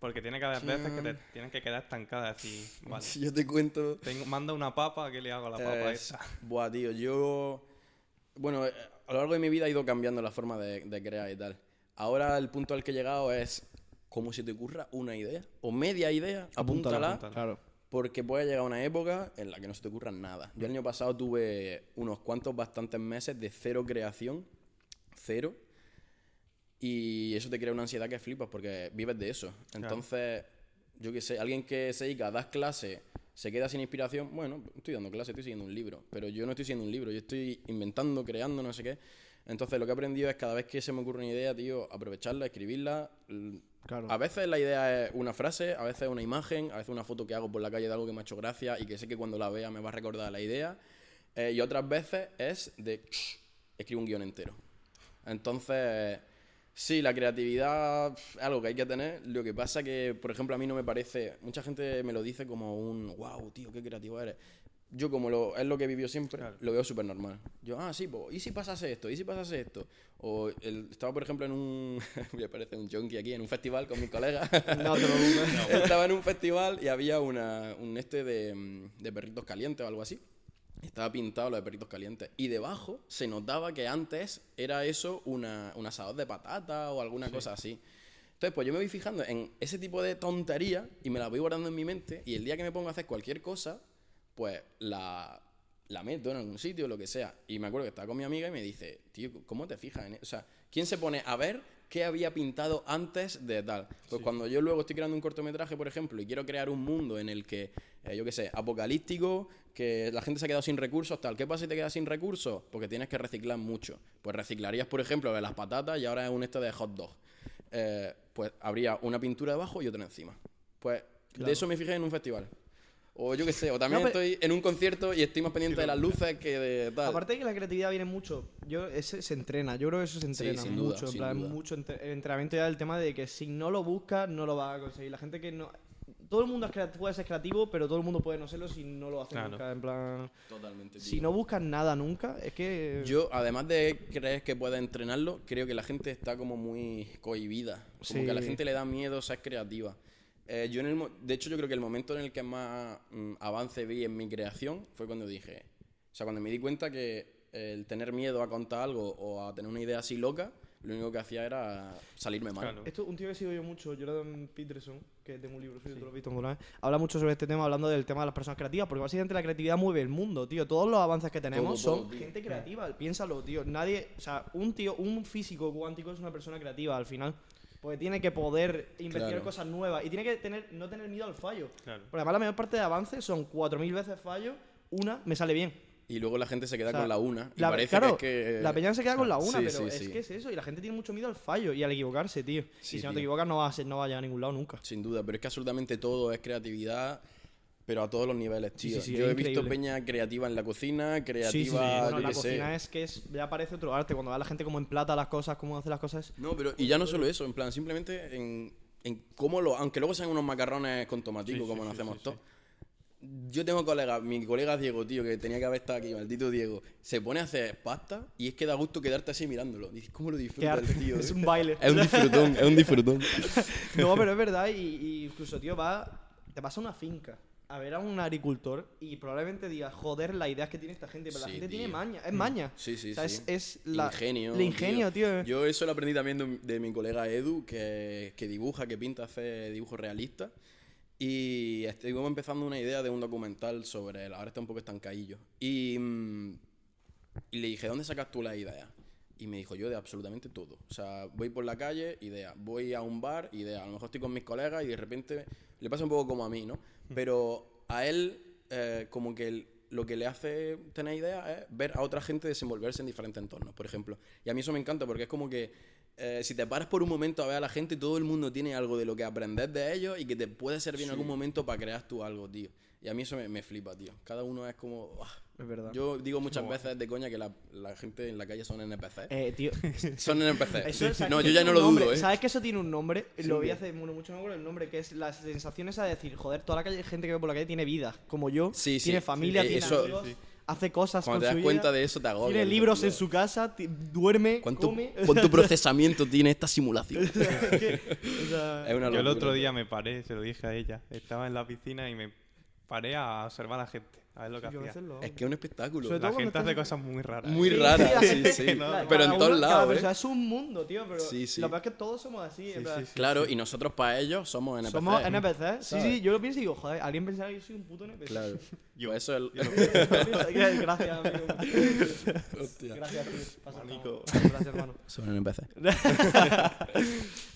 Porque tiene que haber veces que te tienes que quedar estancada y decir, vale, Si yo te cuento. tengo, manda una papa, ¿qué le hago a la papa Eh, esa? Buah, tío, yo. Bueno, eh, a lo largo de mi vida he ido cambiando la forma de, de crear y tal. Ahora el punto al que he llegado es. Como si te ocurra una idea o media idea, apúntala, apúntala. Claro. porque puede llegar una época en la que no se te ocurra nada. Yo el año pasado tuve unos cuantos, bastantes meses de cero creación, cero, y eso te crea una ansiedad que flipas porque vives de eso. Entonces, yo qué sé, alguien que se dedica a dar clases, se queda sin inspiración, bueno, estoy dando clases, estoy siguiendo un libro, pero yo no estoy siguiendo un libro, yo estoy inventando, creando, no sé qué. Entonces, lo que he aprendido es cada vez que se me ocurre una idea, tío, aprovecharla, escribirla. Claro. A veces la idea es una frase, a veces una imagen, a veces una foto que hago por la calle de algo que me ha hecho gracia y que sé que cuando la vea me va a recordar la idea. Eh, y otras veces es de escribo un guion entero. Entonces, sí, la creatividad es algo que hay que tener. Lo que pasa que, por ejemplo, a mí no me parece. Mucha gente me lo dice como un wow, tío, qué creativo eres. Yo, como lo, es lo que he vivido siempre, Claro. lo veo súper normal. Yo, ah, sí, pues, ¿y si pasase esto? ¿Y si pasase esto? O el- estaba, por ejemplo, en un. Voy a parecer un junkie aquí, en un festival con mis colegas. No te preocupes. Estaba en un festival y había una, un este de, mm, de perritos calientes o algo así. Estaba pintado lo de perritos calientes. Y debajo se notaba que antes era eso una, un asador de patata o alguna cosa así. Entonces, pues yo me voy fijando en ese tipo de tontería y me la voy guardando en mi mente. Y el día que me pongo a hacer cualquier cosa, pues la, la meto en algún sitio, lo que sea. Y me acuerdo que estaba con mi amiga y me dice, tío, ¿cómo te fijas en eso? O sea, ¿quién se pone a ver qué había pintado antes de tal? Pues cuando yo luego estoy creando un cortometraje, por ejemplo, y quiero crear un mundo en el que, eh, yo qué sé, apocalíptico, que la gente se ha quedado sin recursos, tal. ¿Qué pasa si te quedas sin recursos? Porque tienes que reciclar mucho. Pues reciclarías, por ejemplo, de las patatas y ahora es un este de hot dog. Eh, pues habría una pintura debajo y otra encima. Pues de eso me fijé en un festival. O yo qué sé, o también No, estoy en un concierto y estoy más pendiente de las luces que de tal. Aparte de que la creatividad viene mucho, yo ese se entrena, yo creo que eso se entrena sin duda, mucho, en sin plan, duda. mucho entre- el entrenamiento ya del tema de que si no lo buscas no lo vas a conseguir. La gente que no todo el mundo puede ser creativo, pero todo el mundo puede no serlo si no lo hace Claro. nunca, en plan, Totalmente. si no buscas nada nunca, es que Yo, además de creer que puedes entrenarlo, creo que la gente está como muy cohibida. Como Sí. que a la gente le da miedo ser creativa. Eh, yo en el de hecho, yo creo que el momento en el que más mm, avance vi en mi creación fue cuando dije. O sea, cuando me di cuenta que el tener miedo a contar algo o a tener una idea así loca, lo único que hacía era salirme mal. Claro. Esto, un tío que sigo yo mucho, Jordan Peterson, que tengo un libro suyo, tú lo has visto alguna vez, habla mucho sobre este tema, hablando del tema de las personas creativas, porque básicamente la creatividad mueve el mundo, tío. Todos los avances que tenemos Todo, todo, son tío. gente creativa, piénsalo, tío. Nadie, o sea, un tío, un físico cuántico es una persona creativa al final. Porque tiene que poder investigar Claro. cosas nuevas y tiene que tener, no tener miedo al fallo. Claro. Porque además la mayor parte de avances son 4.000 veces fallo, una me sale bien. Y luego la gente se queda O sea, con la una. Y La, parece claro, que es que. la peña se queda con la una, Sí, pero sí, es sí. que es eso. Y la gente tiene mucho miedo al fallo y al equivocarse, tío. Y si no tío. te equivocas no va, a no va a llegar a ningún lado nunca. Sin duda, pero es que absolutamente todo es creatividad, pero a todos los niveles, tío. Yo he visto peña creativa en la cocina, creativa, Sí, sí, sí. yo Bueno, la sé. cocina es que es, ya parece otro arte. Cuando ve a la gente cómo emplata las cosas, cómo hace las cosas. No, pero y ya no solo eso, en plan, simplemente en, en cómo lo. Aunque luego sean unos macarrones con tomatico, como sí, hacemos todos. Yo tengo colegas, mi colega Diego, tío, que tenía que haber estado aquí, maldito Diego, se pone a hacer pasta y es que da gusto quedarte así mirándolo. Dices, ¿cómo lo disfruta el arte. tío? es eh? un baile. Es un disfrutón, es un disfrutón. no, pero es verdad. Y, y incluso, tío, va, te vas a una finca a ver a un agricultor y probablemente digas, joder, las ideas que tiene esta gente. Pero la Sí, gente tío. tiene maña. Es maña. Sí, sí, O sea, sí. es, es la, ingenio. el ingenio, tío. Yo eso lo aprendí también de, de mi colega Edu, que, que dibuja, que pinta, hace dibujos realistas. Y estuvimos empezando una idea de un documental sobre él. Ahora está un poco estancadillo. Y, mm, y le dije, ¿dónde sacas tú la idea? Y me dijo, yo de absolutamente todo. O sea, voy por la calle, idea. Voy a un bar, idea. A lo mejor estoy con mis colegas y de repente le pasa un poco como a mí, ¿no? Pero a él, eh, como que el- lo que le hace tener ideas es ver a otra gente desenvolverse en diferentes entornos, por ejemplo. Y a mí eso me encanta porque es como que eh, si te paras por un momento a ver a la gente, todo el mundo tiene algo de lo que aprender de ellos y que te puede servir en algún momento para crear tú algo, tío. Y a mí eso me, me flipa, tío. Cada uno es como... Es verdad. Yo digo muchas veces de coña que la, la gente en la calle son NPC. Eh, tío. Son NPC. Eso, ¿sabes no, yo ya no lo nombre? dudo, ¿eh? ¿Sabes que eso tiene un nombre? lo vi hace bueno, mucho, no me acuerdo el nombre, que es la sensación esa de decir, joder, toda la calle, gente que ve por la calle tiene vida, como yo, Sí, sí. tiene familia, tiene eso- amigos, hace cosas Cuando con te das su cuenta vida, de eso te agobia. tiene libros en "Tío, su casa, duerme, ¿Cuánto, come. cuánto procesamiento tiene esta simulación? Es que, o sea, es una Yo el otro día me paré, se lo dije a ella. Estaba en la piscina y me paré a observar a la gente, a ver lo que hacía. hacerlo. Es que es un espectáculo. Sobre todo La cuando gente hace cosas muy raras. Muy ¿eh? rara, la sí, sí. claro, Pero en todos uno- lados, ¿eh? es un mundo, tío, pero Sí, sí. lo peor es que todos somos así. en Sí, plan, sí, sí. Claro, y nosotros para ellos somos NPC. Somos NPC. Sí, ¿Sabes? sí, yo lo pienso y digo, joder, alguien pensará que yo soy un puto NPC. Claro. Yo. Eso es... Gracias, amigo. Hostia. Gracias, tío. Gracias, hermano. Son NPC.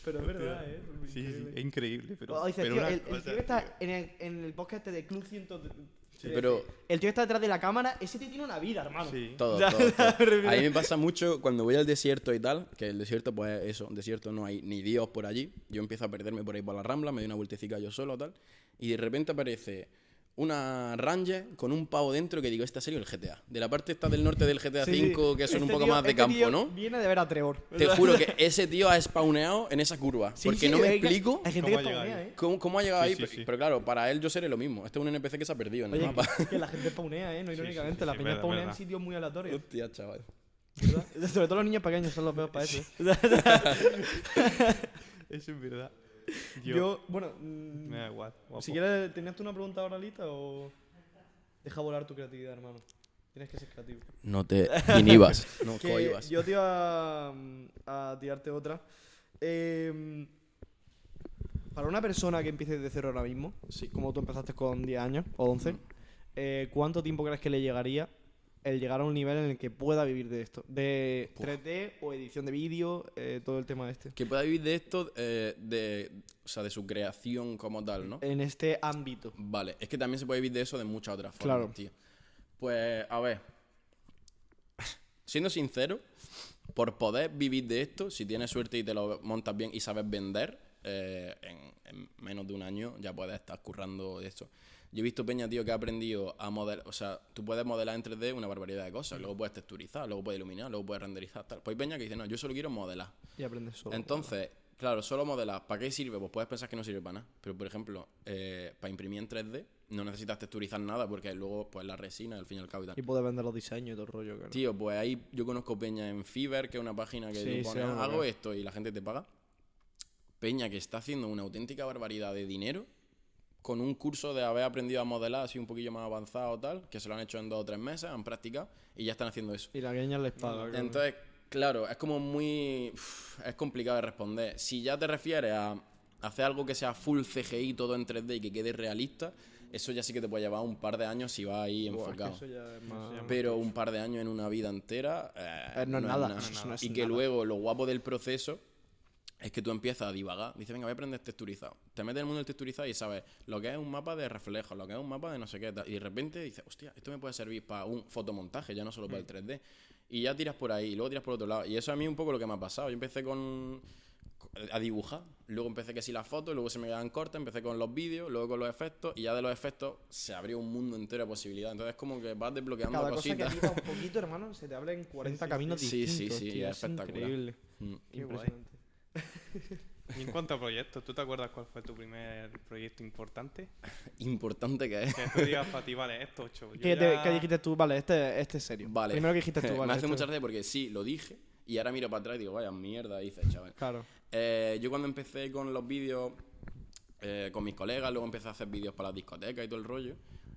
Pero es verdad, ¿eh? Sí, sí, Increíble. es increíble. Pero, Oh, tío, el, el tío que está el, en el podcast este de Club 100. Pero- El tío que está detrás de la cámara, ese tío tiene una vida, hermano. Sí. Todo, todo, todo. A mí me pasa mucho cuando voy al desierto y tal, que el desierto, pues eso, un desierto no hay ni Dios por allí. Yo empiezo a perderme por ahí por la rambla, me doy una vueltecita yo solo tal, y de repente aparece una Ranger con un pavo dentro que digo, este es serio el GTA. De la parte esta del norte del GTA Sí, sí. V, que son un Este poco tío- más de este campo, tío ¿no? Viene de ver a Trevor. Te juro que ese tío ha spawneado en esa curva. Sí, porque sí, no me hay que- explico Hay gente cómo que ha llegado. ¿eh? cómo, cómo ha llegado Sí, ahí. sí, pero, sí. pero claro, para él yo seré lo mismo. Este es un NPC que se ha perdido en el mapa. que, que la gente spawnea, ¿eh? No sí, irónicamente. sí, la sí, peña verdad, spawnea en sitios muy aleatorios. Hostia, chaval. ¿verdad? Sobre todo los niños pequeños son los peores para eso. ¿eh? Eso es verdad. Yo, Yo, bueno, mm, me da igual. guapo. si quieres, ¿tenías tú una pregunta ahora, Lita? O deja volar tu creatividad, hermano. Tienes que ser creativo. No te inhibas. No Que cohibas. yo te iba a, a tirarte otra. Eh, para una persona que empiece de cero ahora mismo, Sí. como tú empezaste con 10 años o 11, Mm. eh, ¿cuánto tiempo crees que le llegaría el llegar a un nivel en el que pueda vivir de esto? De Uf. 3D o edición de vídeo, eh, todo el tema este. Que pueda vivir de esto, eh, de, o sea, de su creación como tal, ¿no? En este ámbito. Vale, es que también se puede vivir de eso de muchas otras formas, Claro. tío. Pues, a ver. Siendo sincero, por poder vivir de esto, si tienes suerte y te lo montas bien y sabes vender, eh, en, en menos de un año ya puedes estar currando esto. Yo he visto Peña, tío, que ha aprendido a modelar. O sea, tú puedes modelar en 3D una barbaridad de cosas. Luego puedes texturizar, luego puedes iluminar, luego puedes renderizar, tal. Pues hay Peña que dice, no, yo solo quiero modelar. Y aprendes solo. Entonces, claro, solo modelar, ¿para qué sirve? Pues puedes pensar que no sirve para nada. Pero, por ejemplo, eh, para imprimir en 3D no necesitas texturizar nada porque luego, pues la resina, al fin y al cabo y tal. Y puedes vender los diseños y todo el rollo. claro. Tío, pues ahí yo conozco Peña en Fiverr, que es una página que Sí, tú pones, hago esto y la gente te paga. Peña que está haciendo una auténtica barbaridad de dinero con un curso de haber aprendido a modelar así un poquillo más avanzado tal, que se lo han hecho en dos o tres meses, han practicado y ya están haciendo eso. Y la gueña les paga. claro. Entonces, claro, es como muy. es complicado de responder. Si ya te refieres a hacer algo que sea full CGI, todo en 3D y que quede realista, eso ya sí que te puede llevar un par de años si vas ahí Buah, es que enfocado. eso ya es más- Pero un par de años en una vida entera. eh, Eh, no es nada, no es y que nada. luego lo guapo del proceso es que tú empiezas a divagar. Dices, venga, voy a aprender texturizado. Te metes en el mundo del texturizado y sabes lo que es un mapa de reflejos, lo que es un mapa de no sé qué. tal. Y de repente dices, hostia, esto me puede servir para un fotomontaje, ya no solo Mm. para el 3D. Y ya tiras por ahí, y luego tiras por otro lado. Y eso a mí es un poco lo que me ha pasado. Yo empecé con a dibujar, luego empecé que sí las fotos, luego se me quedaban cortas, empecé con los vídeos, luego con los efectos, y ya de los efectos se abrió un mundo entero de posibilidades. Entonces como que vas desbloqueando Cada cosa que cositas. un poquito, hermano, se te abren 40 caminos Sí, sí, distintos. sí, tío, es espectacular. increíble. Mm. Qué guay. Y en cuanto a proyectos, ¿tú te acuerdas cuál fue tu primer proyecto importante? Importante que es. Que tú digas para ti, vale, esto ocho. ¿Qué, te- ya- qué dijiste tú? Vale, este, este es serio. Vale. Primero que dijiste tú, vale. me hace este- mucha gracia porque sí, lo dije, y ahora miro para atrás y digo, vaya mierda hice, chaval. Claro. Eh, yo cuando empecé con los vídeos eh, con mis colegas, luego empecé a hacer vídeos para las discotecas y todo el rollo.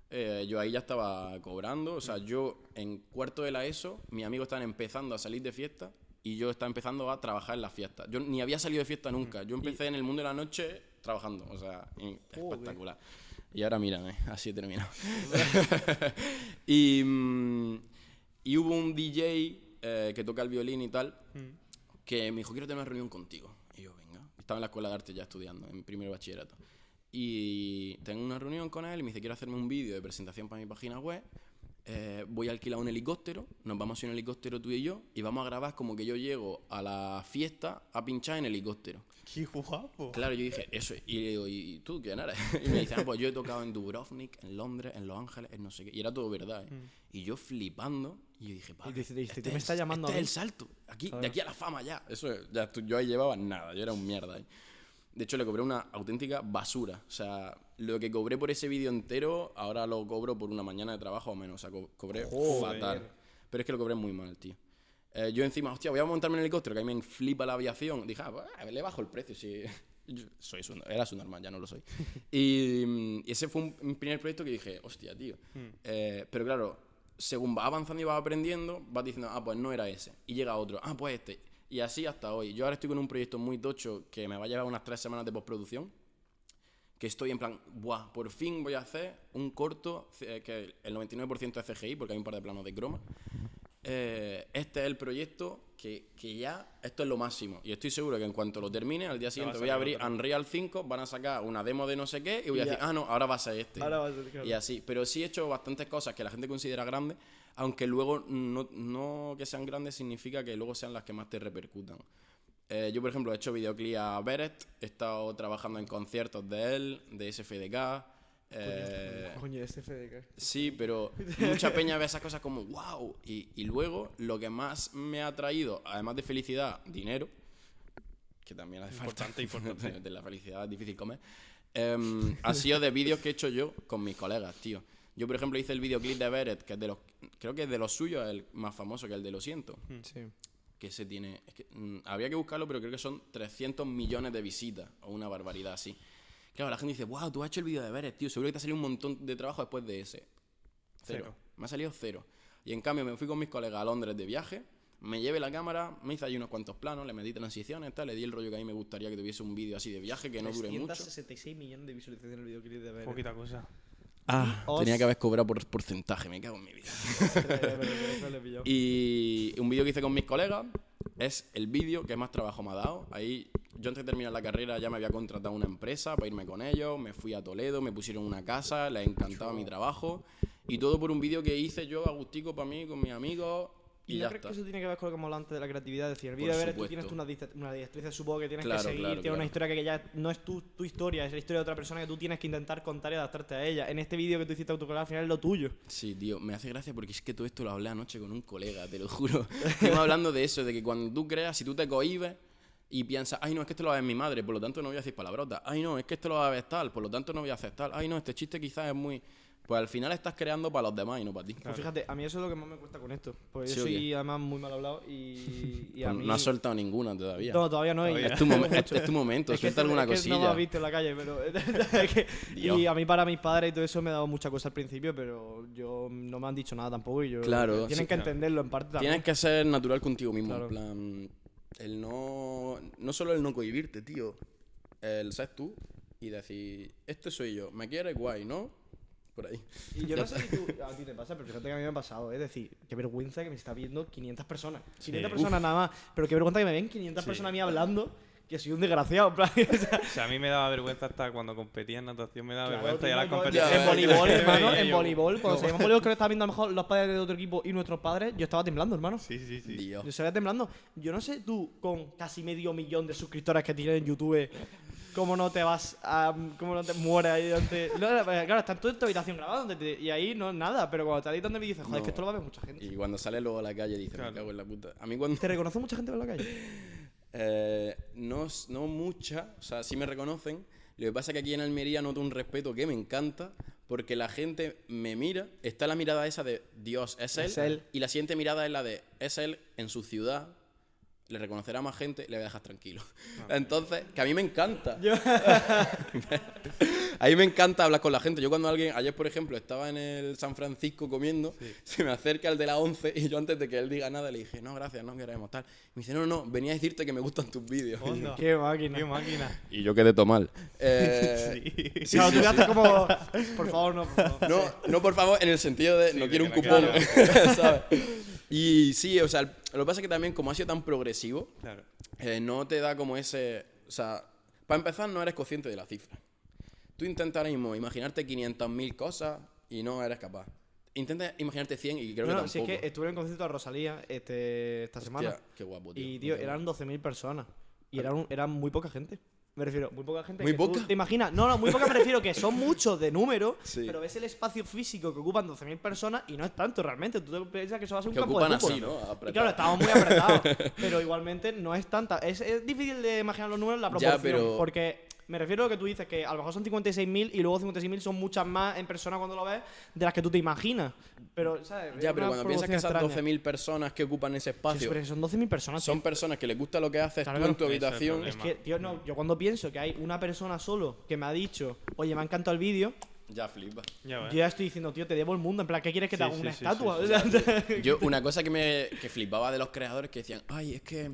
eh, yo ahí ya estaba cobrando, o sea, yo en cuarto de la ESO, mis amigos estaban empezando a salir de fiesta y yo estaba empezando a trabajar en las fiestas. Yo ni había salido de fiesta nunca, yo empecé en el mundo de la noche trabajando, o sea, y- espectacular. Y ahora mírame, así he terminado. y, mm, y hubo un DJ eh, que toca el violín y tal, Mm. que me dijo, quiero tener una reunión contigo. Y yo, venga. Estaba en la escuela de arte ya estudiando, en primer bachillerato. Y tengo una reunión con él y me dice, quiero hacerme un vídeo de presentación para mi página web. Eh, voy a alquilar un helicóptero, nos vamos en un helicóptero tú y yo, y vamos a grabar como que yo llego a la fiesta a pinchar en helicóptero. ¡Qué guapo! Claro, yo dije, eso es. Y le digo, ¿y tú quién eres? Y me dicen, ah, pues yo he tocado en Dubrovnik, en Londres, en Los Ángeles, en no sé qué. Y era todo verdad, ¿eh? Y yo flipando, y yo dije, padre, dice- dice, este "Tú me es- estás llamando este a es mí". el salto. Aquí, Claro. De aquí a la fama ya. Eso es, ya tú- yo ahí llevaba nada, yo era un mierda ahí. De hecho, le cobré una auténtica basura. O sea, lo que cobré por ese vídeo entero, ahora lo cobro por una mañana de trabajo o menos. O sea, co- cobré Joder. fatal. Pero es que lo cobré muy mal, tío. Eh, yo encima, hostia, voy a montarme en el helicóptero, que a mí me flipa la aviación. Dije, ah, pues, le bajo el precio, si... yo soy su, era su normal, ya no lo soy. y, mm, y ese fue un, un primer proyecto que dije, hostia, tío. Eh, pero claro, según vas avanzando y vas aprendiendo, vas diciendo, ah, pues no era ese. Y llega otro, ah, pues este. Y así hasta hoy. Yo ahora estoy con un proyecto muy tocho que me va a llevar unas tres semanas de postproducción. Que estoy en plan, buah, por fin voy a hacer un corto eh, que el 99% es CGI, porque hay un par de planos de croma. Eh, este es el proyecto que, que ya, esto es lo máximo. Y estoy seguro que en cuanto lo termine, al día siguiente voy a abrir. Unreal 5, van a sacar una demo de no sé qué y voy a Y ya. decir, ah, no, ahora va a ser este. Ahora va a ser, claro. Y así. Pero sí he hecho bastantes cosas que la gente considera grandes, aunque luego no, no que sean grandes significa que luego sean las que más te repercutan. Eh, yo, por ejemplo, he hecho videoclip a Beret, he estado trabajando en conciertos de él, de SFDK. eh, Coño, ese FDK. Sí, pero mucha peña ve esas cosas como wow. Y, y luego lo que más me ha traído, además de felicidad, dinero, que también hace falta. Importante, importante. de la felicidad es difícil comer. em, ha sido de vídeos que he hecho yo con mis colegas, tío. Yo, por ejemplo, hice el videoclip de Beret, que es de los. Creo que es de los suyos, el más famoso que el de Lo Siento. Sí. Que ese tiene. Es que, mm, habría que buscarlo, pero creo que son 300 millones de visitas, o una barbaridad así. Claro, la gente dice, wow, tú has hecho el vídeo de Beret, tío. Seguro que te ha salido un montón de trabajo después de ese. Cero. Cero. Me ha salido cero. Y en cambio me fui con mis colegas a Londres de viaje, me llevé la cámara, me hice ahí unos cuantos planos, le metí transiciones, tal, le di el rollo que a mí me gustaría que tuviese un vídeo así de viaje, que no dure mucho. 366 millones de visualizaciones en el videoclip de Beret. Poquita cosa. Ah, Os- tenía que haber cobrado por porcentaje, me cago en mi vida. Y un vídeo que hice con mis colegas es el vídeo que más trabajo me ha dado. Ahí, yo antes de terminar la carrera ya me había contratado una empresa para irme con ellos, me fui a Toledo, me pusieron una casa, les encantaba mi trabajo. Y todo por un vídeo que hice yo, agustico para mí, con mis amigos, y, ¿Y no está. que eso tiene que ver con lo que hemos hablado antes de la creatividad? Es decir, el de Beret tú tienes tú una, una directriz, supongo que tienes Claro, que seguir, claro, tiene una historia que ya no es tu, tu historia, es la historia de otra persona que tú tienes que intentar contar y adaptarte a ella. En este vídeo que tú hiciste autocolar, al final es lo tuyo. Sí, tío, me hace gracia porque es que todo esto lo hablé anoche con un colega, te lo juro. Estuvimos hablando de eso, de que cuando tú creas, si tú te cohibes y piensas, ay, no, es que esto lo va a ver mi madre, por lo tanto no voy a decir palabrotas. Ay, no, es que esto lo va a ver tal, por lo tanto no voy a hacer tal. Ay, no, este chiste quizás es muy. Pues al final estás creando para los demás y no para ti. Pues fíjate, a mí eso es lo que más me cuesta con esto. Porque Sí, yo ¿o soy además muy mal hablado y, y a Pues mí... No has soltado ninguna todavía. No, todavía no. Todavía. Es, tu es- es tu momento, Es suelta alguna es que cosilla. No me has visto en la calle, pero. que- y a mí, para mis padres y todo eso, me ha dado mucha cosa al principio, pero yo no me han dicho nada tampoco. Y yo, Claro, Tienen sí, que entenderlo en parte también. Tienes que ser natural contigo mismo. Claro. En plan, el no. No solo el no cohibirte, tío. El ser tú y decir, este soy yo, me quieres guay, ¿no? Por ahí. Y yo no sé si tú, a ti te pasa, pero fíjate que a mí me ha pasado. Es decir, qué vergüenza que me está viendo 500 personas. 500 personas nada más, pero qué vergüenza que me ven 500 Sí. personas a mí hablando, que soy un desgraciado. en plan, o sea, O sea, a mí me daba vergüenza hasta cuando competía en natación, me daba Claro, vergüenza y. En voleibol, hermano, en voleibol. Cuando se llaman voleibol que lo estaban viendo a lo mejor los padres de otro equipo y nuestros padres, yo estaba temblando, hermano. Sí, sí, sí. Dios. Yo salía temblando. Yo no sé tú, con casi medio millón de suscriptores que tienes en YouTube, cómo no te vas a. cómo no te mueres ahí delante. No, claro, está en toda tu habitación grabando y ahí no es nada, pero cuando te editan de vídeo dices, joder, es que No. esto lo va a ver mucha gente. Y cuando sales luego a la calle dices, Claro. me cago en la puta. A mí cuando. ¿Te reconoce mucha gente por la calle? Eh, no, no mucha, o sea, sí me reconocen. Lo que pasa es que aquí en Almería noto un respeto que me encanta, porque la gente me mira, está la mirada esa de Dios, es él, Es él. y la siguiente mirada es la de es él en su ciudad, le reconocerá más gente, le voy a dejar tranquilo. Entonces, que a mí me encanta. a mí me encanta hablar con la gente. Yo cuando alguien, ayer por ejemplo, estaba en el San Francisco comiendo, se me acerca el de la 11 y yo antes de que él diga nada le dije, no, gracias, no queremos tal. Me dice, no, no, venía a decirte que me gustan tus vídeos. Qué máquina. Qué máquina. Y yo quedé todo mal. Eh, Sí. Claro, tú quedaste como. Por favor, no, por favor. No, no, por favor, en el sentido de no quiero un cupón. ¿sabes? Y sí, o sea, lo que pasa es que también, como ha sido tan progresivo, Claro. eh, no te da como ese. O sea, para empezar, no eres consciente de la cifra. Tú intentas ahora mismo imaginarte 500.000 cosas y no eres capaz. intenta imaginarte 100 y creo No, que no, si tampoco. es que estuve en el concierto de Rosalía este, esta Hostia, semana. qué guapo, tío. Y, tío, eran 12.000 personas. Y eran, eran muy poca gente. Me refiero, muy poca gente. ¿Muy que tú poca? ¿Te imaginas? No, no, muy poca me refiero que son muchos de número, Sí. pero ves el espacio físico que ocupan 12.000 personas y no es tanto realmente. Tú te piensas que eso va a ser un Que campo ocupan de fútbol. así, ¿no? Y claro, estamos muy apretados. pero igualmente no es tanta. Es, es difícil de imaginar los números, la Ya, proporción. pero- Porque me refiero a lo que tú dices, que a lo mejor son 56.000 y luego 56.000 son muchas más en persona cuando lo ves de las que tú te imaginas. Pero, ¿sabes? Ya, pero cuando piensas que esas proporción extraña. 12.000 personas que ocupan ese Sí, espacio pero son 12.000 personas. son tío. personas que les gusta lo que haces Claro, tú en tu habitación. Es que, tío, no, yo cuando pienso que hay una persona solo que me ha dicho, oye, me ha encantado el vídeo, Ya flipa. Ya yo ya estoy diciendo, tío, te debo el mundo. En plan, ¿qué quieres que te Sí, haga sí, una sí, estatua? sí, O sea, Yo, una cosa que me que flipaba de los creadores que decían, ay, es que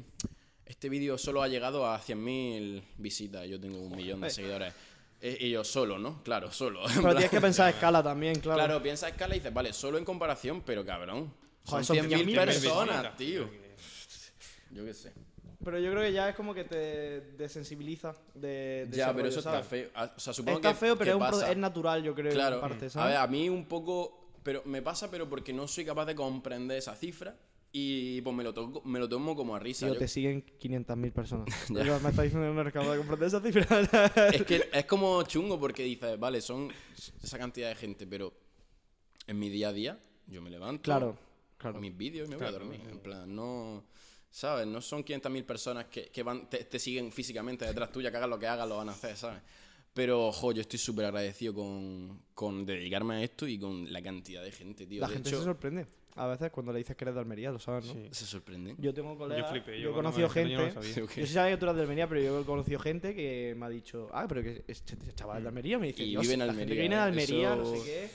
este vídeo solo ha llegado a 100.000 visitas, yo tengo un millón de seguidores. Eh, Y yo solo, ¿no? Claro, solo. Pero plan- tienes que pensar a escala también, claro. Claro, piensa a escala y dices, vale, solo en comparación, pero cabrón. Joder, son son 100.000 100.000 personas, tío. Yo qué sé. Pero yo creo que ya es como que te desensibiliza de, de Ya, pero rollo, eso ¿sabes? está feo. Ah, O sea, supongo Está que feo, pero que es, un pro- pasa. es natural, yo creo, Claro. en parte, a ¿sabes? ver, a mí un poco, pero me pasa, pero porque no soy capaz de comprender esa cifra y pues me lo, toco- me lo tomo como a risa. Tío, Yo- te siguen 500.000 personas. Me está diciendo un mercado de comprender esa cifra. es que es como chungo porque dices, vale, son esa cantidad de gente, pero en mi día a día yo me levanto, claro, claro. mis vídeos y me voy Claro, a dormir. claro. En plan, no. ¿Sabes? No son 500.000 personas que, que van, te, te siguen físicamente detrás tuya, que hagas lo que hagas, lo van a hacer, ¿sabes? Pero, ojo, yo estoy súper agradecido con, con dedicarme a esto y con la cantidad de gente, tío. La de gente hecho, se sorprende. A veces cuando le dices que eres de Almería, lo sabes, ¿no? Sí. se sorprenden. Yo tengo colegas, Yo flipé. yo he cuando conocido dijeron, yo no gente... Sí. Yo sí sabía que tú eras de Almería, pero yo he conocido gente que me ha dicho, ah, pero que este chaval es de Almería, me dice, Y vive en la gente Almería, que viene de. Almería, no Eso- sé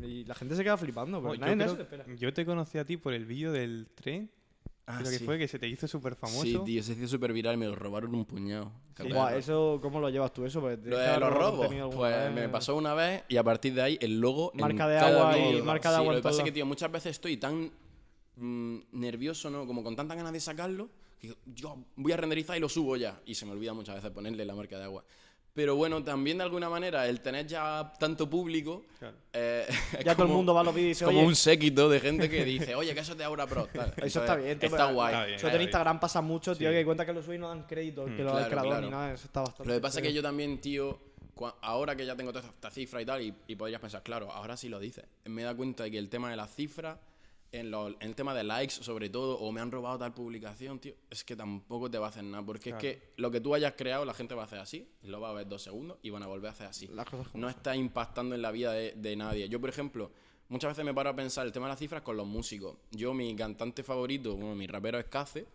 qué. Y la gente se queda flipando, pero yo, nadie nadie creo- se espera. yo te conocí a ti por el vídeo del tren. Ah, creo que sí. fue que se te hizo súper famoso. Sí, tío, se hizo súper viral, me lo robaron un puñado. Sí. Cabrón. Buah, eso, ¿cómo lo llevas tú eso? Lo contenido alguna pues vez. me pasó una vez y a partir de ahí el logo. en Marca de cada agua y vídeo. marca de Sí, agua Lo que pasa es que, tío, muchas veces estoy tan mm, nervioso, ¿no? Como con tantas ganas de sacarlo, que digo, yo voy a renderizar y lo subo ya. Y se me olvida muchas veces ponerle la marca de agua. Pero bueno, también de alguna manera, el tener ya tanto público. Claro. eh, Ya todo el como- mundo va a los vídeos y dice, como oye, un séquito de gente que dice, oye, que eso es de Aura Pro. tal. Eso está Entonces, bien, tío, Está pero- guay. Está bien. Sobre todo en Instagram pasa mucho, tío, Sí. que cuenta que lo suben y no dan crédito, que lo da el claro, creador claro. ni nada, eso está bastante. Lo que pasa es que yo también, tío, ahora que ya tengo toda esta cifra y tal, y, y podrías pensar, claro, ahora sí lo dices. Me he dado cuenta de que el tema de las cifras, en, lo- en el tema de likes sobre todo, o me han robado tal publicación, tío, es que tampoco te va a hacer nada. Porque Claro. es que lo que tú hayas creado, la gente va a hacer así, lo va a ver dos segundos y van a volver a hacer así. No está impactando en la vida de, de nadie. Yo, por ejemplo, muchas veces me paro a pensar el tema de las cifras con los músicos. Yo, mi cantante favorito, bueno, mi rapero es Cace,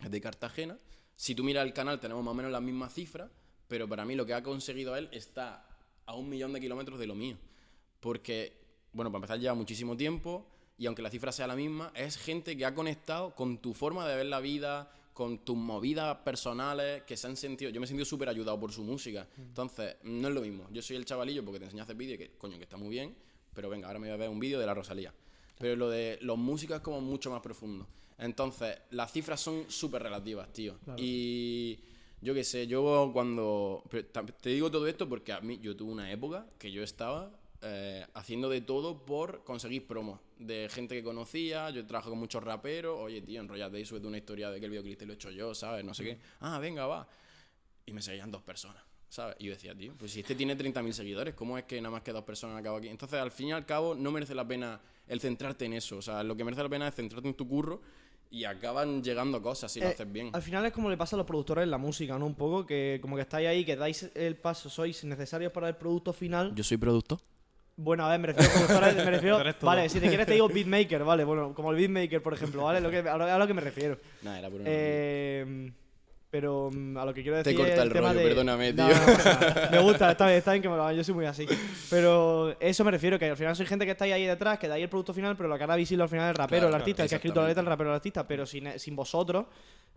es de Cartagena. Si tú miras el canal, tenemos más o menos las mismas cifras, pero para mí lo que ha conseguido él está a un millón de kilómetros de lo mío. Porque, bueno, para empezar, lleva muchísimo tiempo y aunque la cifra sea la misma, es gente que ha conectado con tu forma de ver la vida, con tus movidas personales, que se han sentido. Yo me he sentido súper ayudado por su música. Entonces, no es lo mismo. Yo soy el chavalillo porque te enseñé a hacer vídeo, que coño, que está muy bien, pero venga, ahora me voy a ver un vídeo de la Rosalía. Pero lo de los músicos es como mucho más profundo. Entonces, las cifras son súper relativas, tío. Y yo qué sé, yo cuando... Te digo todo esto porque a mí yo tuve una época que yo estaba eh, haciendo de todo por conseguir promos de gente que conocía. Yo trabajo con muchos raperos. Oye, tío, enrollate y súbete una historia de que el videoclip te lo he hecho yo, ¿sabes? No sé qué. Ah, venga, va. Y me seguían dos personas, ¿sabes? Y yo decía, tío, pues si este tiene 30.000 seguidores, ¿cómo es que nada más que dos personas acabo aquí? Entonces, al fin y al cabo, no merece la pena el centrarte en eso. O sea, lo que merece la pena es centrarte en tu curro y acaban llegando cosas si lo Eh, haces bien. Al final es como le pasa a los productores en la música, ¿no? Un poco, que como que estáis ahí, que dais el paso, sois necesarios para el producto final. Yo soy productor. Bueno, a ver, me refiero a productores, me refiero... Vale, si te quieres te digo beatmaker, vale, bueno, como el beatmaker, por ejemplo, ¿vale? Lo que, a, lo, a lo que me refiero. Nada, era por una Eh, pero mm, a lo que quiero Te decir corta es el tema rollo, de... perdóname, tío. no me gusta, está bien, está bien que me lo hagan, yo soy muy así. Pero eso me refiero, que al final soy gente que estáis ahí detrás, que dais el producto final, pero lo que hará visible al final es el rapero, Claro, el claro, artista, el que ha escrito la letra, el rapero, el artista, pero sin, sin vosotros,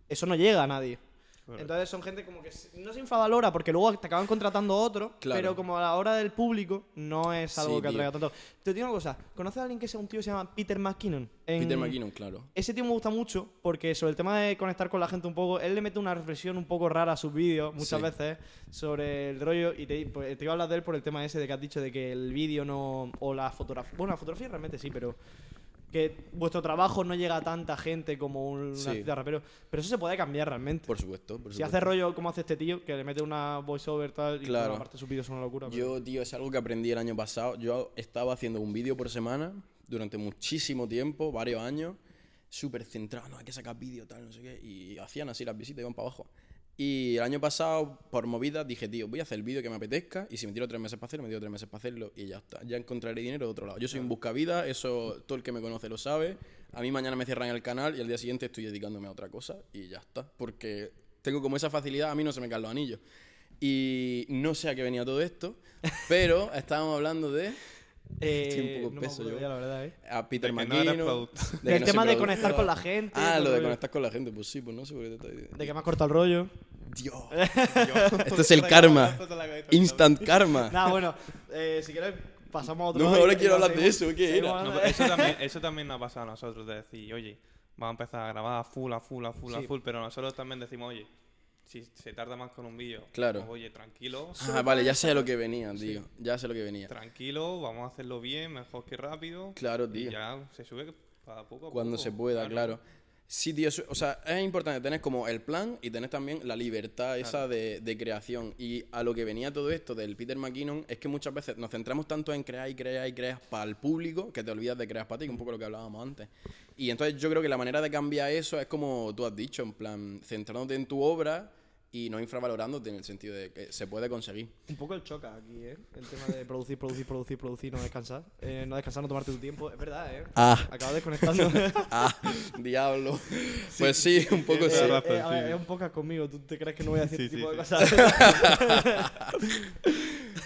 eso no llega a nadie. Correcto. Entonces son gente como que no se infravalora porque luego te acaban contratando otro, Claro. pero como a la hora del público no es algo Sí, que tío. atraiga tanto. Te digo una cosa, ¿conoces a alguien que sea un tío que se llama Peter McKinnon? En- Peter McKinnon, claro. Ese tío me gusta mucho porque sobre el tema de conectar con la gente un poco, él le mete una reflexión un poco rara a sus vídeos muchas Sí. veces sobre el rollo y te, pues, te iba a hablar de él por el tema ese de que has dicho de que el vídeo no o la fotografía, bueno, la fotografía realmente sí, pero que vuestro trabajo no llega a tanta gente como un Sí. artista rapero, pero eso se puede cambiar realmente. Por supuesto, por Si supuesto. hace rollo como hace este tío, que le mete una voiceover tal y Claro. aparte sus vídeos son una locura. pero- Yo, tío, es algo que aprendí el año pasado. Yo estaba haciendo un vídeo por semana durante muchísimo tiempo, varios años, súper centrado, no, hay que sacar vídeo, tal, no sé qué. Y hacían así las visitas, iban para abajo. Y el año pasado, por movidas, dije, tío, voy a hacer el vídeo que me apetezca. Y si me tiro tres meses para hacerlo, me tiro tres meses para hacerlo. Y ya está. Ya encontraré dinero de otro lado. Yo soy un buscavidas, eso todo el que me conoce lo sabe. A mí mañana me cierran el canal y al día siguiente estoy dedicándome a otra cosa. Y ya está. Porque tengo como esa facilidad, a mí no se me caen los anillos. Y no sé a qué venía todo esto, pero estábamos hablando de Eh, Estoy un poco no acuerdo yo. ya, la verdad, ¿eh? a Peter McKinnon. Del no tema de conectar con la gente. Ah, lo de conectar con la gente, pues sí, pues no sé por qué te estoy De que me has cortado el rollo. Dios. Esto es el karma. Instant karma. Nada, bueno, eh, si quieres pasamos a otro No, ahora y quiero hablar de eso, ¿qué era? No, eso, también, eso también nos ha pasado a nosotros, de decir, oye, vamos a empezar a grabar a full, a full, a full, a full, pero nosotros también decimos, oye, si se tarda más con un vídeo, Claro. pues, oye, tranquilo, Ah, vale, ya sé lo que venía, tío. Ya sé lo que venía. tranquilo, vamos a hacerlo bien, mejor que rápido. Claro, Y tío. ya se sube para poco a Cuando poco, se pueda, claro. Sí, tío, o sea, es importante tener como el plan y tener también la libertad esa de, de creación. Y a lo que venía todo esto del Peter McKinnon es que muchas veces nos centramos tanto en crear y crear y crear para el público que te olvidas de crear para ti, que es un poco lo que hablábamos antes. Y entonces yo creo que la manera de cambiar eso es como tú has dicho, en plan, centrándote en tu obra y no infravalorándote en el sentido de que se puede conseguir. Un poco el choca aquí, ¿eh? El tema de producir, producir, producir, producir, no descansar. Eh, no descansar, no tomarte tu tiempo. Es verdad, ¿eh? Ah. Acabas desconectando. Ah, diablo. Pues sí, un poco tienes sí. razón. Eh, a ver, sí. es un poco conmigo. ¿Tú te crees que no voy a decir Sí, este sí, tipo de sí. cosas?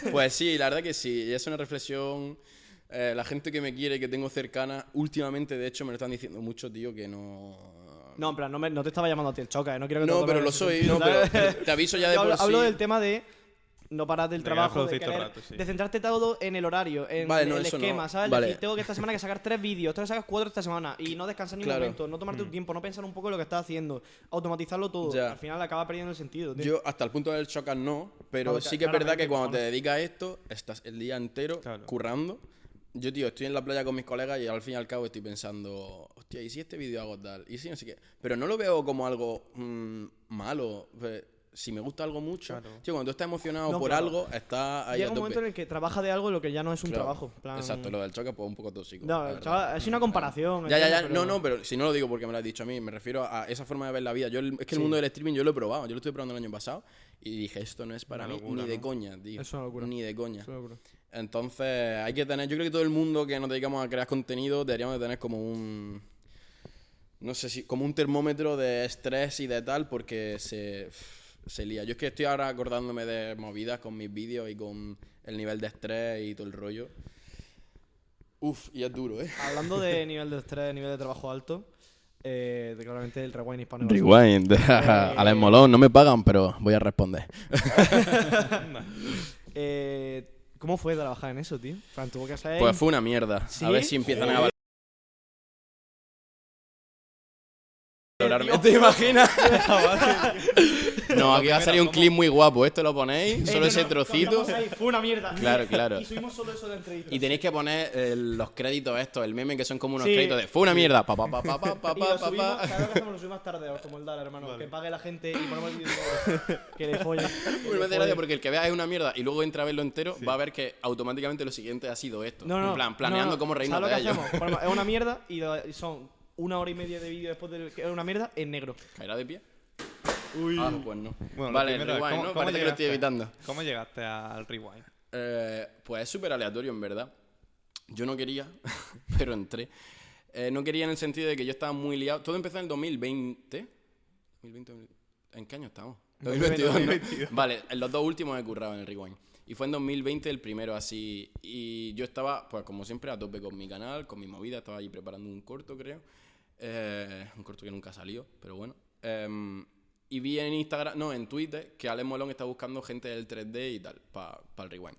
Pues sí, la verdad que sí. Y es una reflexión. Eh, la gente que me quiere que tengo cercana, últimamente, de hecho, me lo están diciendo mucho, tío, que no. no, en plan, no, me- no te estaba llamando a ti el choca, ¿eh? No quiero que te No, tomes pero lo soy, no, pero, pero te aviso ya de Yo por hablo, hablo sí. del tema de no parar del De trabajo, de, querer- rato, sí. de centrarte todo en el horario, en Vale, no, el eso no. esquema, ¿sabes? Vale. Decir, tengo que esta semana que sacar tres vídeos, tengo que sacar cuatro esta semana y no descansar ni un Claro. Mm. momento, no tomarte tu tiempo, no pensar un poco en lo que estás haciendo, automatizarlo todo. Ya. Al final acaba perdiendo el sentido. tío. Yo hasta el punto del chocar no, pero Claro, sí que es verdad que cuando te dedicas a esto, estás el día entero Claro. currando. Yo, tío, estoy en la playa con mis colegas y al fin y al cabo estoy pensando, hostia, ¿y si este vídeo hago tal? ¿Y si no sé qué? Pero no lo veo como algo mm, malo. Pues, si me gusta algo mucho, Claro. tío, cuando tú estás emocionado No, por claro. algo, estás ahí Llega a un tope. momento en el que trabaja de algo lo que ya no es un Claro. trabajo. plan- Exacto, lo del choque pues un poco tóxico. No, chaval, es una comparación. Ya, ya, ya. No, no, pero si no lo digo porque me lo has dicho a mí, me refiero a esa forma de ver la vida. Yo, es que el mundo del streaming yo lo he probado, yo lo estuve probando el año pasado y dije, esto no es para Una mí locura, ni de ¿no? coña, tío. Es una locura. Ni de coña. Es una locura. Entonces, hay que tener, yo creo que todo el mundo que nos dedicamos a crear contenido deberíamos de tener como un, no sé si, como un termómetro de estrés y de tal, porque se, se lía. Yo es que estoy ahora acordándome de movidas con mis vídeos y con el nivel de estrés y todo el rollo. Uf, y es duro, ¿eh? Hablando de nivel de estrés, nivel de trabajo alto, eh, de claramente el rewind hispano. Rewind. Alex Molón, no me pagan, pero voy a responder. Eh, ¿Cómo fue trabajar en eso, tío? Plan, tuvo que ser. Pues fue una mierda. ¿Sí? A ver si empiezan a. ¿Te imaginas? no, aquí va a salir un clip muy guapo. Esto lo ponéis, Eh, solo ese trocito. Fue una mierda. Claro, claro. Y subimos solo eso de entrevistas. Y tenéis que poner eh, los créditos estos, el meme que son como unos Sí. créditos de fue una mierda. Pa, pa, pa, pa, pa, pa, Y lo pa, pa, subimos. ¿sabes lo que hacemos? Lo subimos tarde, como el Dal, hermano. Que pague la gente y ponemos el vídeo todo. que le follen. que Pues le gracia follen. porque el que vea es una mierda y luego entra a verlo entero, va a ver que automáticamente lo siguiente ha sido esto. No, no. en plan, planeando no, no. cómo reírnos ¿Sabes de lo que ello. hacemos? Ponemos- es una mierda y lo- y son una hora y media de vídeo después de que es una mierda en negro. ¿Caerá de pie? Uy. Ah, pues no. Bueno, vale, el primero rewind, ¿cómo- ¿no? cómo Parece que lo estoy llegaste? evitando. ¿Cómo llegaste al rewind? Eh, pues es súper aleatorio, en verdad. Yo no quería, pero entré. Eh, no quería en el sentido de que yo estaba muy liado. Todo empezó en el 2020. 2020 ¿En qué año estamos? 2022, ¿no? 2022. Vale, en los dos últimos he currado en el Rewind. Y fue en 2020 el primero así. Y yo estaba, pues como siempre, a tope con mi canal, con mi movida. Estaba allí preparando un corto, creo. Eh, un corto que nunca salió, pero bueno. Em, y vi en Instagram, no, en Twitter, que Alex Molón está buscando gente del 3D y tal, para el rewind.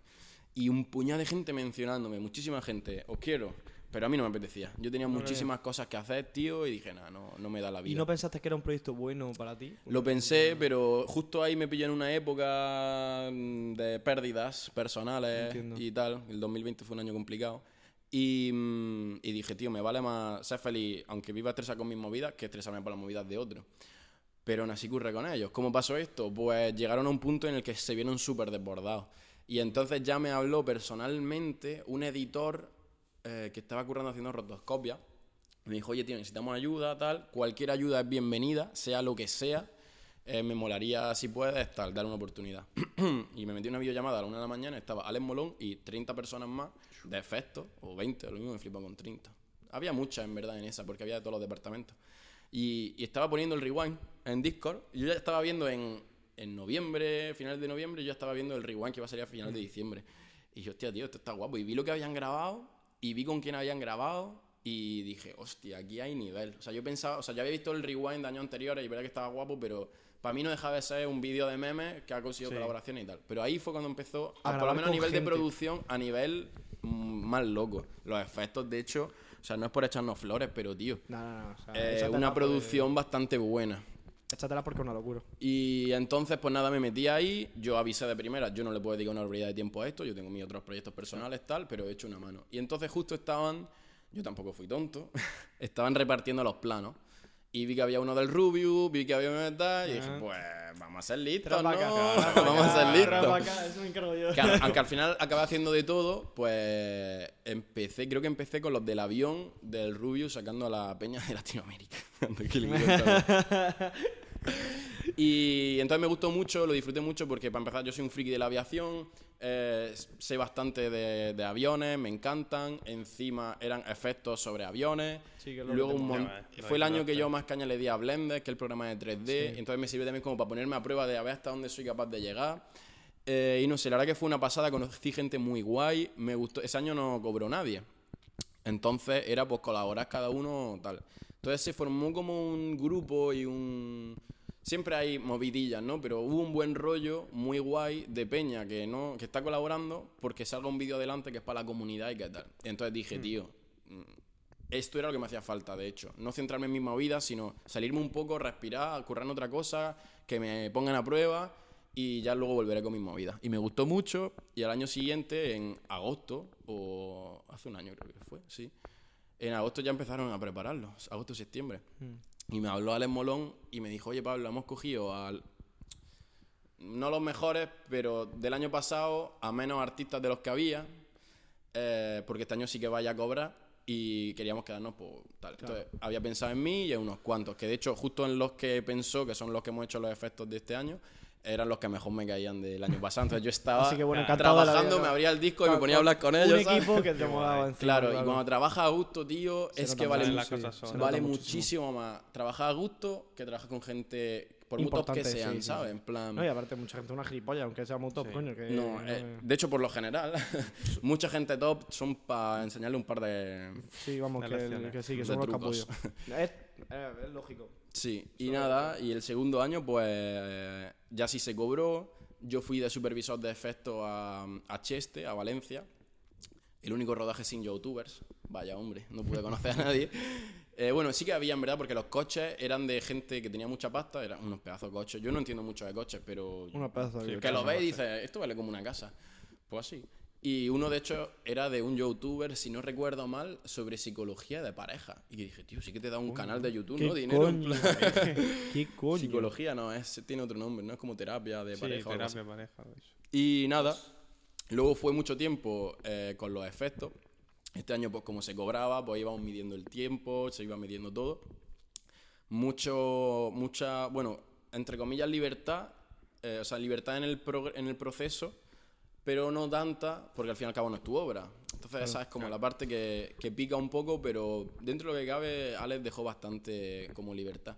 Y un puñado de gente mencionándome, muchísima gente, os quiero. Pero a mí no me apetecía. Yo tenía muchísimas cosas que hacer, tío, y dije, nada, no, no me da la vida. ¿Y no pensaste que era un proyecto bueno para ti? Lo pensé, pero justo ahí me pillé en una época mm, de pérdidas personales y tal. El 2020 fue un año complicado. Y, mm, y, dije, tío, me vale más ser feliz, aunque viva estresado con mis movidas, que estresarme por las movidas de otro. Pero aún así curre con ellos. ¿Cómo pasó esto? Pues llegaron a un punto en el que se vieron súper desbordados. Y entonces ya me habló personalmente un editor eh, que estaba currando haciendo rotoscopia. Me dijo, oye, tío, necesitamos ayuda, tal. Cualquier ayuda es bienvenida, sea lo que sea. Eh, me molaría, si puedes, tal, dar una oportunidad. y me metí una videollamada a la una de la mañana, estaba Alex Molón y 30 personas más de efectos, o 20, lo mismo me flipa con 30. Había muchas, en verdad, en esa, porque había de todos los departamentos. Y, y estaba poniendo el rewind en Discord. Y yo ya estaba viendo en, en noviembre, finales de noviembre, yo ya estaba viendo el rewind que iba a salir a finales de diciembre. Y yo, hostia, tío, esto está guapo. Y vi lo que habían grabado y vi con quién habían grabado y dije, hostia, aquí hay nivel. O sea, yo pensaba, o sea, ya había visto el rewind de años anteriores y verdad que estaba guapo, pero para mí no dejaba de ser un vídeo de memes que ha conseguido colaboración y tal. Pero ahí fue cuando empezó, a, por lo menos a nivel de producción, a nivel mm, más loco. Los efectos, de hecho, o sea, no es por echarnos flores, pero tío, no, no, una producción bastante buena. Échatela porque es una locura. Y entonces, pues nada, me metí ahí. Yo avisé de primera, yo no le puedo dedicar una habilidad de tiempo a esto. Yo tengo mis otros proyectos personales, tal, pero he hecho una mano. Y entonces, justo estaban, yo tampoco fui tonto, estaban repartiendo los planos. Y vi que había uno del Rubius, vi que había una tal, y dije, pues vamos a ser listos, ¿no? vamos a ser listos. Aunque al final acabé haciendo de todo, pues empecé, creo que empecé con los del avión del Rubius sacando a la peña de Latinoamérica. y entonces me gustó mucho, lo disfruté mucho porque para empezar yo soy un friki de la aviación, eh, sé bastante de, aviones, me encantan, encima eran efectos sobre aviones. Luego fue el año que yo más caña le di a Blender, que es el programa de 3D, entonces me sirvió también como para ponerme a prueba de a ver hasta dónde soy capaz de llegar. Eh, y no sé, la verdad que fue una pasada, conocí gente muy guay, me gustó, ese año no cobró nadie. Entonces era pues colaborar cada uno tal. Entonces se formó como un grupo y un siempre hay movidillas, ¿no? Pero hubo un buen rollo muy guay de Peña que no que está colaborando porque salga un vídeo adelante que es para la comunidad y qué tal. Entonces dije, mm. tío, mm, esto era lo que me hacía falta, de hecho. No centrarme en mi movida, sino salirme un poco, respirar, currar en otra cosa, que me pongan a prueba y ya luego volveré con mi movida. Y me gustó mucho y al año siguiente, en agosto, o hace un año creo que fue, sí, en agosto ya empezaron a prepararlo, agosto, septiembre. Mm. Y me habló Alex Molón y me dijo, oye Pablo, hemos cogido al... No los mejores, pero del año pasado a menos artistas de los que había, eh, porque este año sí que vaya a cobrar y queríamos quedarnos por tal. Entonces había pensado en mí y en unos cuantos, que de hecho justo en los que pensó, que son los que hemos hecho los efectos de este año, eran los que mejor me caían del año pasado. Entonces yo estaba trabajando, me abría el disco y me ponía a hablar con ellos. Un equipo que te molaba encima. Claro, y cuando trabajas a gusto, tío, es que vale, vale muchísimo más trabajar a gusto que trabajar con gente por muy top que sean, ¿sabes? En plan... No, y aparte mucha gente una gilipollas, aunque sea muy top, coño. Que no, eh, de hecho, por lo general, mucha gente top son para enseñarle un par de... Sí, vamos, que, que, sí, que son los capullos. es, es lógico. Sí, y nada, y el segundo año, pues ya sí se cobró. Yo fui de supervisor de efectos a, a Cheste, a Valencia. El único rodaje sin youtubers. Vaya hombre, no pude conocer a nadie. Eh, bueno, sí que había, en verdad, porque los coches eran de gente que tenía mucha pasta, eran unos pedazos de coches. Yo no entiendo mucho de coches, pero. Unos pedazos de Que lo ves y dices, esto vale como una casa. Pues así. Y uno, de hecho, era de un youtuber, si no recuerdo mal, sobre psicología de pareja. Y dije, tío, sí que te da un canal de YouTube, ¿no? Dinero. Coño, ¿Qué coño? Psicología no, es, tiene otro nombre, no es como terapia de sí, pareja. terapia pareja. Y nada, luego fue mucho tiempo eh, con los efectos. Este año, pues como se cobraba, pues íbamos midiendo el tiempo, se iba midiendo todo. Mucho, mucha, bueno, entre comillas, libertad, eh, o sea, libertad en el, en el proceso pero no tanta, porque al fin y al cabo no es tu obra. Entonces esa es como la parte que, que, pica un poco, pero dentro de lo que cabe, Alex dejó bastante como libertad.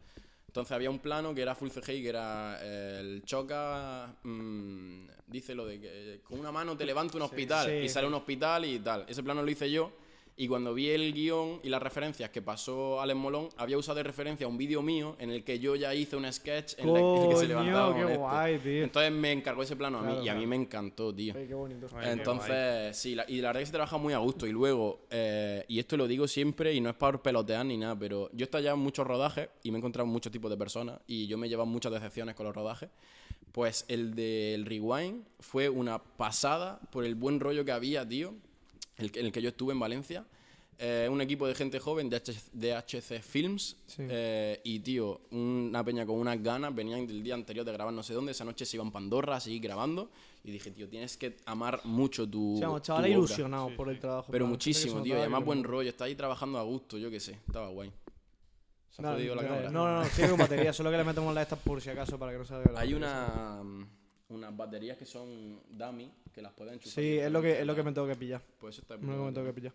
Entonces había un plano que era full CGI, que era eh, el choca, mmm, dice lo de que con una mano te levanta un hospital y sale un hospital y tal. Ese plano lo hice yo Y cuando vi el guion y las referencias que pasó Alex Molón, había usado de referencia un vídeo mío en el que yo ya hice un sketch en, la- en el que se levantaba qué guay, tío. Entonces me encargó ese plano a mí Claro, y a mí claro. me encantó, tío. Ay, qué bonito. Ay, qué guay. Entonces, sí, la- y la verdad que se trabaja muy a gusto. Y luego, eh, y esto lo digo siempre y no es para pelotear ni nada, pero yo he estado ya en muchos rodajes y me he encontrado muchos tipos de personas y yo me he llevado muchas decepciones con los rodajes. Pues el del Rewind fue una pasada por el buen rollo que había, tío, el, que- en el que yo estuve en Valencia. Eh, un equipo de gente joven de, H- de HC Films. Sí. eh, y, tío, una peña con unas ganas. Venían del día anterior de grabar no sé dónde. Esa noche se iban para Andorra a seguir grabando. Y dije, tío, tienes que amar mucho tu. Vamos, tu chavales obra. ilusionados por el trabajo. Pero plan, muchísimo, se tío. Y además buen rollo. Está ahí trabajando a gusto, yo qué sé. Estaba guay. ¿Se ha No, jodido la no, cámara? no, no, no, sigue con batería, solo que le metemos las estas por si acaso para que no salga la Hay una, unas baterías que son dummy que las pueden enchufar. Sí, es lo que, es lo que me tengo que pillar. Pues eso está Es lo que me tengo que pillar.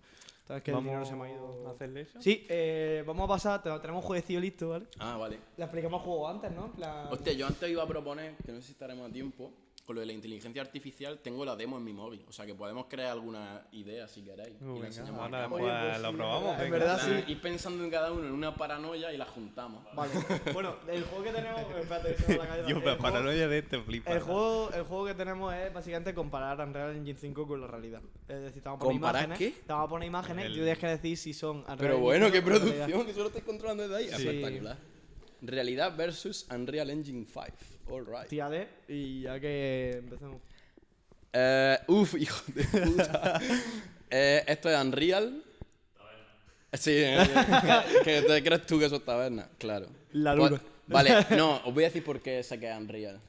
Sabes que el dinero se me ha ido. a hacerle eso. Sí, eh, vamos a pasar, te- tenemos un jueguecillo listo, ¿vale? Ah, vale. Le explicamos el juego antes, ¿no? En plan- Hostia, yo antes iba a proponer, que no sé si estaremos a tiempo, con lo de la inteligencia artificial, tengo la demo en mi móvil. O sea que podemos crear alguna idea si queréis. Uh, y la enseñamos ahora acá. pues, Oye, pues lo sí, probamos. en venga. verdad sí. Ir pensando en cada uno en una paranoia y la juntamos. Vale. bueno, el juego que tenemos. Espérate, que se me va la calle. Yo, pero juego- paranoia de este flipa. El juego, el juego que tenemos es básicamente comparar Unreal Engine 5 con la realidad. Es decir, te vamos a poner ¿Comparar imágenes. qué? Te vamos a poner imágenes y tú tienes que decir si son Unreal Pero Engine bueno, 5 qué producción, eso lo estáis controlando desde ahí. Sí. Espectacular. Realidad versus Unreal Engine 5. Alright. Tírale y ya que empecemos. Eh, uf, hijo de puta. Eh, esto es Unreal. Sí, eh, que, que te crees tú que eso es taberna, claro. La Pues- luna. vale, no, os voy a decir por qué sé que es Unreal.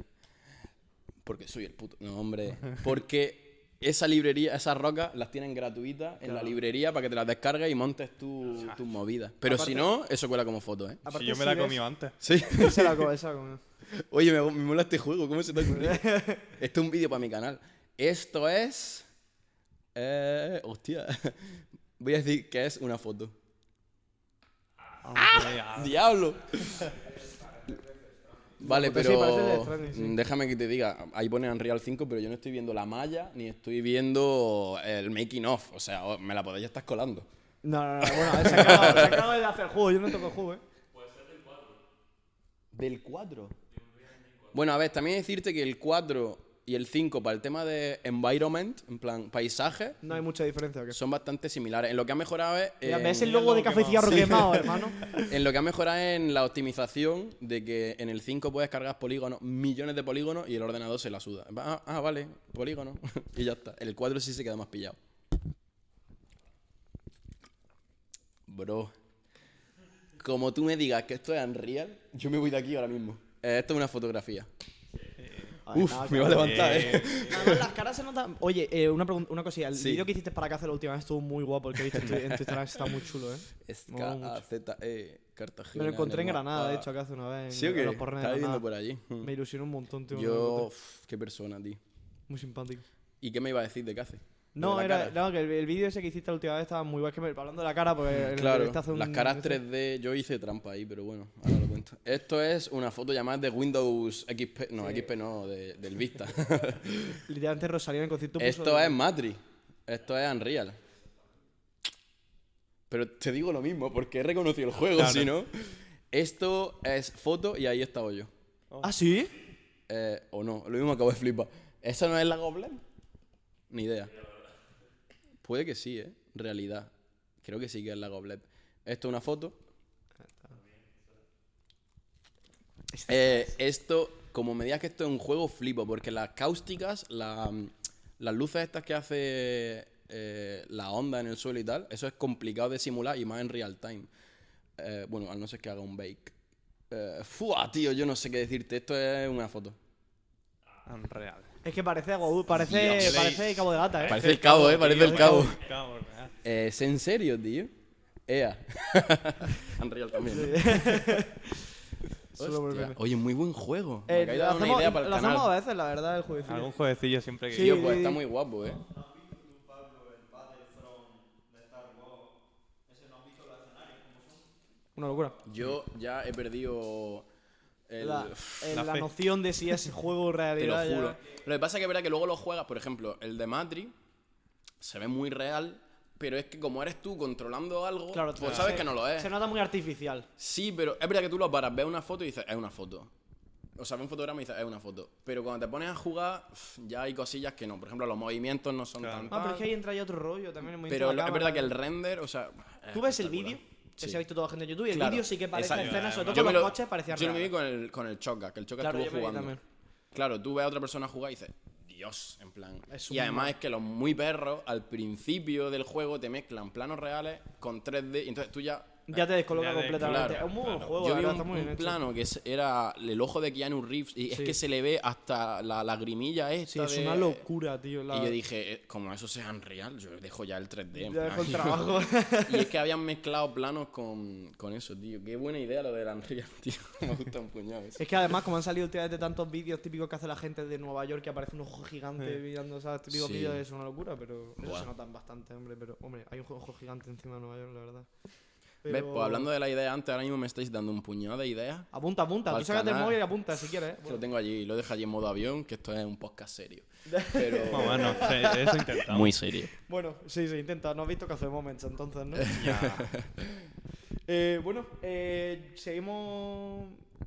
Porque soy el puto. No, hombre. Porque esa librería, esas rocas las tienen gratuitas en la librería para que te las descargues y montes tu- tus movidas. Pero si no, eso cuela como foto, ¿eh? Aparte, Si yo me la he comido antes. Sí. Esa la co- esa la comió. Oye, me, me mola este juego, ¿cómo se te ocurrió? Esto es un vídeo para mi canal. Esto es. Eh, hostia. Voy a decir que es una foto. Ah, ¡Diablo! Vale, sí, de pero. Stranding, sí. mm, Déjame que te diga. Ahí pone Unreal 5, pero yo no estoy viendo la malla ni estoy viendo el making of. O sea, me la podéis estar colando. No, no, no, bueno, se acaba, se acaba de hacer el juego, yo no toco el juego, eh. ¿Del 4? Bueno, a ver, también decirte que el 4 y el 5 para el tema de environment, en plan paisaje, No hay mucha diferencia, ¿o qué? son bastante similares. En lo que ha mejorado es. Mira, en- ¿Ves el logo de café y cigarro quemado, hermano? En lo que ha mejorado es en la optimización de que en el 5 puedes cargar polígonos, millones de polígonos y el ordenador se la suda. Ah, ah, vale, polígono. y ya está. El 4 sí se queda más pillado. Bro. Como tú me digas que esto es Unreal, yo me voy de aquí ahora mismo. Eh, esto es una fotografía. Ay, Uf, nada, me va a levantar, eh. Además, las caras se notan. Oye, eh, una, una cosilla. El Sí. vídeo que hiciste para casa la última vez estuvo muy guapo. El que he visto en tu, en tu Instagram está muy chulo, ¿eh? Es mucho. K-A-Z-E, Cartagena. Me lo encontré en el Granada, mapa. de hecho, acá hace una vez. En, ¿Sí o en qué? los de Estaba viviendo Granada. por allí. Mm. Me ilusionó un montón, tío. me lo Yo, encontré. uf, qué persona, tío. Muy simpático. ¿Y qué me iba a decir de hace? No, ¿De la era, cara? no, que el, el vídeo ese que hiciste la última vez estaba muy guay. Que me, hablando de la cara, porque en Claro, directo hace un- las caras ese- 3D, yo hice trampa ahí, pero bueno, ahora Esto es una foto llamada de Windows XP, no, XP no, de- del Vista. Literalmente Rosalía en el concierto. puso Esto es Matrix, esto es Unreal. Pero te digo lo mismo, porque he reconocido el juego, Claro. si no. Esto es foto y ahí estaba yo. ¿Ah, sí? Eh, o no, lo mismo acabo de flipar. ¿Eso no es la Goblet? Ni idea. Puede que sí, ¿eh? Realidad. Creo que sí que es la Goblet. Esto es una foto. Eh, esto, como me digas que esto es un juego, flipo, porque las cáusticas, la- las luces estas que hace eh, la onda en el suelo y tal, eso es complicado de simular y más en real time. Eh, bueno, a no ser que haga un bake. Eh, ¡Fua, tío! Yo no sé qué decirte. Esto es una foto. Unreal. Es que parece algo. Parece, Dios. parece Cabo de Gata, ¿eh? Parece el cabo, ¿eh? Parece el cabo. Real. Eh, ¿Es en serio, tío? Ea. Unreal también. ¿no? Solo meme. Oye, muy buen juego. Eh, Me de lo dar una hacemos, idea para el lo hacemos canal. a veces, la verdad, el jueguecillo. Algún jueguecillo siempre que. Sí. Tío, pues está muy guapo, ¿eh? Una locura. Yo ya he perdido el... La, eh, la la fe. noción de si es juego o Te lo realidad. ya- juro. Lo que pasa es que es verdad que luego lo juegas, por ejemplo, el de Matrix se ve muy real, pero es que como eres tú controlando algo, Claro, pues se- sabes que no lo es. Se nota muy artificial. Sí, pero es verdad que tú lo paras, ves una foto y dices, es una foto. O sea, ves un fotograma y dices, es una foto. Pero cuando te pones a jugar, ya hay cosillas que no. Por ejemplo, los movimientos no son Claro. tan. Ah, pero es que ahí entra ya otro rollo también. Pero lo- es verdad que el render, o sea. es ¿Tú ves el vídeo? Que Sí. se ha visto toda la gente en YouTube. Y el Claro. vídeo sí que parece Exacto. escenas, sobre todo Yo con los lo- coches, parecían Yo me vi con el, con el Choca, que el Choca Claro, estuvo jugando. Claro, tú ves a otra persona jugar y dices, Dios, en plan. Es y además es que los muy perros, al principio del juego, te mezclan planos reales con 3D. Y entonces tú ya. Ya te descoloca Ya te- completamente. claro, es un muy buen juego, Yo vi un, está muy un bien hecho. plano que es- era el ojo de Keanu Reeves y es Sí. que se le ve hasta la lagrimilla esta. Sí, es de- una locura, tío. la- Y yo dije, eh, como eso sea real, yo dejo ya el 3D. en Ya dejo el trabajo. y es que habían mezclado planos con, con eso, tío. Qué buena idea lo del Unreal, tío. Me gusta un puñado eso. Es que además, como han salido últimamente tantos vídeos típicos que hace la gente de Nueva York que aparece un ojo gigante mirando, ¿sabes? Típicos Sí. vídeos es una locura, pero eso se notan bastante, hombre. Pero, hombre, hay un ojo gigante encima de Nueva York, la verdad. ¿Ves? Pues hablando de la idea antes, ahora mismo me estáis dando un puñado de ideas. Apunta, apunta. Tú sacas el móvil y apunta si quieres. ¿eh? Que lo tengo allí, lo dejo allí en modo avión, que esto es un podcast serio. Pero Bueno, bueno, eso intentamos. muy serio. Bueno, sí, sí, intenta. No has visto Café Moments entonces, ¿no? Ya. Eh, bueno, eh, seguimos.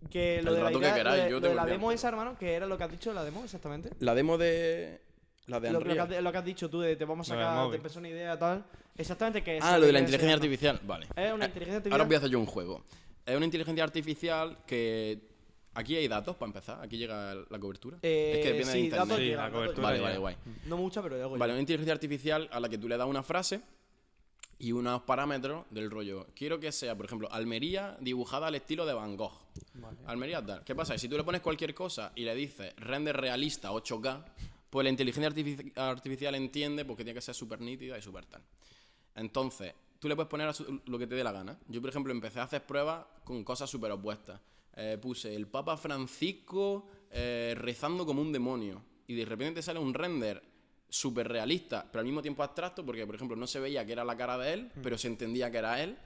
Que lo El de la, que idea- queráis, de- yo lo tengo de la demo tiempo. esa, hermano, que era lo que has dicho de la demo exactamente. La demo de. La de Lo, lo que has, lo que has dicho tú de te vamos a sacar, te pensé una idea tal. Exactamente que es. Ah, lo de la inteligencia artificial. Vale. Es una Eh, inteligencia artificial. Ahora voy a hacer yo un juego. Es una inteligencia artificial que. Aquí hay datos para empezar. Aquí llega la cobertura. Eh, es que depende sí, de internet. datos Sí, llegan, la cobertura Vale, vale, guay. No mucha, pero algo Vale, una inteligencia artificial a la que tú le das una frase y unos parámetros del rollo. Quiero que sea, por ejemplo, Almería dibujada al estilo de Van Gogh. Vale. Almería tal. ¿Qué pasa? Si tú le pones cualquier cosa y le dices render realista 8K, pues la inteligencia artifici- artificial entiende porque tiene que ser súper nítida y súper tal. Entonces, tú le puedes poner a su- lo que te dé la gana. Yo, por ejemplo, empecé a hacer pruebas con cosas súper opuestas. Eh, puse el Papa Francisco eh, rezando como un demonio. Y de repente te sale un render súper realista, pero al mismo tiempo abstracto, porque, por ejemplo, no se veía que era la cara de él, pero se entendía que era él.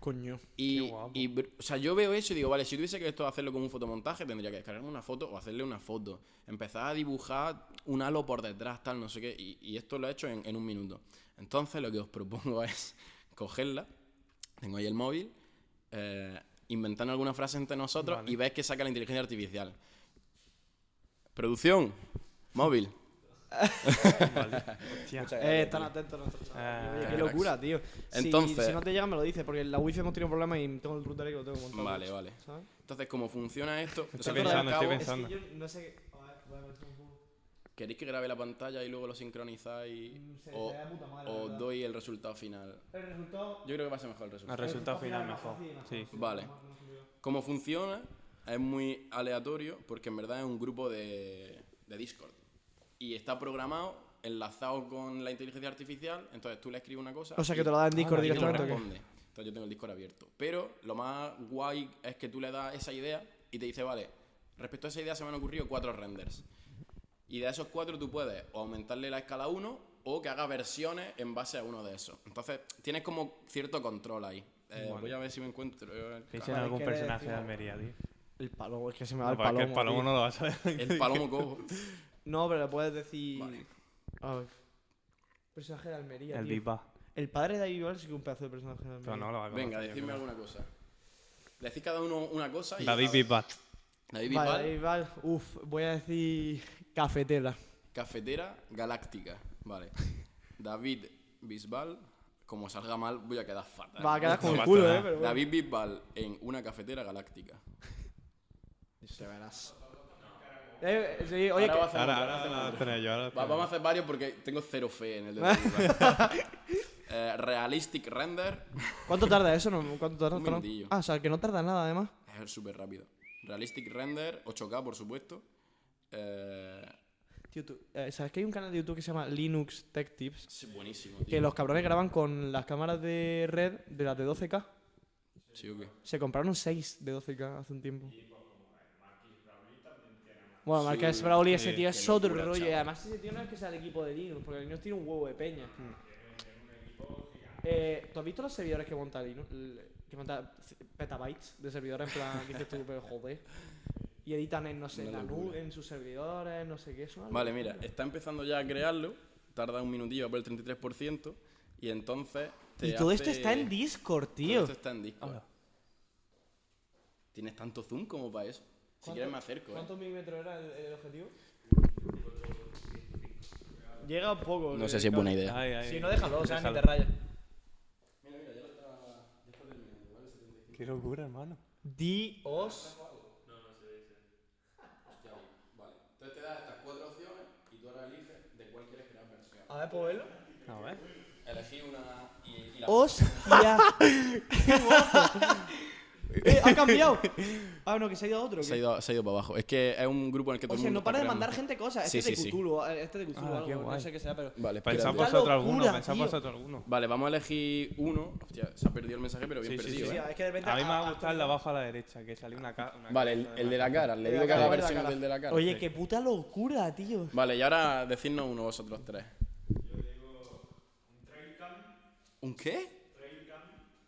Coño. Y, Qué guapo. y, br- o sea, yo veo eso y digo, vale, si tuviese que esto hacerlo como un fotomontaje, tendría que descargarme una foto o hacerle una foto. Empezar a dibujar un halo por detrás, tal, no sé qué. Y, y esto lo he hecho en, en un minuto. Entonces, lo que os propongo es cogerla. Tengo ahí el móvil. Eh, inventar alguna frase entre nosotros Vale. y ves que saca la inteligencia artificial. Producción. Móvil. Hostia. Eh, están atentos nuestros chavales. Oye, qué locura, tío. Si- Entonces- Si, no te llega, me lo dices, porque en la wifi hemos tenido un problema y tengo el router ahí que lo tengo montado. Vale, vale. ¿Sabes? Entonces, ¿cómo funciona esto? O sea, Estoy pensando, estoy cabo, pensando. Es que yo no sé qué. A ver, voy a ver si me pongo- ¿Queréis que grabe la pantalla y luego lo sincronizáis? No sé, o estaría puta madre, o doy el resultado final? El resultado. Yo creo que va a ser mejor el El resultado. resultado final más mejor. Sí. Vale. Cómo funciona es muy aleatorio porque en verdad es un grupo de, de Discord. Y está programado, enlazado con la inteligencia artificial, entonces tú le escribes una cosa. O sea, que te lo da en Discord y te lo directamente. ¿o qué? responde. Entonces yo tengo el Discord abierto. Pero lo más guay es que tú le das esa idea y te dice, vale, respecto a esa idea se me han ocurrido cuatro renders. Y de esos cuatro tú puedes o aumentarle la escala a uno o que haga versiones en base a uno de esos. Entonces tienes como cierto control ahí. Eh, Vale. Voy a ver si me encuentro. eh, Piensa en Vale, algún ¿qué personaje de? Almería, tío. El palomo, es que se me va No, el palomo. el palomo tío. no lo vas a ver. El palomo cojo. No, pero le puedes decir. Vale. A ver. Personaje de Almería. El Bang. El padre de David Bisbal sí que es un pedazo de personaje de Almería. Pero no lo va a Venga, decidme alguna cosa. Decid cada uno una cosa y. David Bisbal. David Vale, Bisbal, David Bisbal. Uf, voy a decir. Cafetera. cafetera galáctica. Vale. David Bisbal, como salga mal, voy a quedar fatal. Va a quedar como el culo, eh. Pero bueno. David Bisbal en una cafetera galáctica. Se verás. Eh, sí, oye, Ahora que- va a hacer Ahora, otro, ahora, ahora ahora, hacemos otro. espera, yo ahora. Va- vamos a hacer varios porque tengo cero fe en el de David Bisbal. Eh, realistic render. ¿Cuánto tarda eso? No? ¿Cuánto tarda? Un minutillo. Ah, o sea, que no tarda nada, además. Es súper rápido. Realistic render, 8K por supuesto. Eh, Tío, tú, eh, ¿sabes que hay un canal de YouTube que se llama Linux Tech Tips? es buenísimo, tío. Que los cabrones graban con las cámaras de red de las de 12K. ¿Sí o qué? Se compraron 6 de 12K hace un tiempo. Bueno, Sí, Marques Brownlee, ese sí, tío es otro rollo. Y además ese tío no es que sea el equipo de Linux, porque Linux tiene un huevo de peña. Eh, ¿Tú has visto los servidores que monta Linux? Que monta petabytes de servidores en plan, que dices tú, pero joder. Y editan en, no sé, la nube, en sus servidores, no sé qué. Eso Vale, mira, está empezando ya a crearlo. Tarda un minutillo por el 33%. Y entonces. te Y todo esto está en Discord, Todo tío. esto está en Discord. ¿Tienes tanto zoom como para eso? Si quieres me acerco, ¿eh? ¿Cuántos milímetros era el, objetivo? Llega un poco. No sé si es buena idea. Ay, ay, Si no, déjalo, o sea, ni te rayas. Qué locura, hermano. Dios. Vale. Entonces te da estas cuatro opciones y tú ahora eliges de cuál quieres crear versión. A ver, ¿puedo verlo? A ver. Elegí una y, y la. ¡Hostia! ¡Qué guapo! Eh, ¡Ha cambiado! Ah, no, que se ha ido a otro. Se ha, ido, se ha ido para abajo. Es que es un grupo en el que todo O el sea, mundo no para de mandar gente cosas. Sí, Este es sí, de sí. Cthulhu, eh, este es de Cthulhu, Ah, qué algo, no sé qué sea, pero... Vale, Pensad vosotros alguno, pensad vosotros alguno. Vale, vamos a elegir uno. Hostia, se ha perdido el mensaje, pero bien Sí, sí, perdido. Sí, ¿eh? es que de repente... A mí me va ah, a gustar el de abajo a la derecha, que salió una, ca una Vale, el, el de la cara. Le El de digo que haga cara, el de la versión cara. del de la cara. Oye, qué puta locura, tío. Vale, y ahora decidnos uno vosotros tres. Un qué?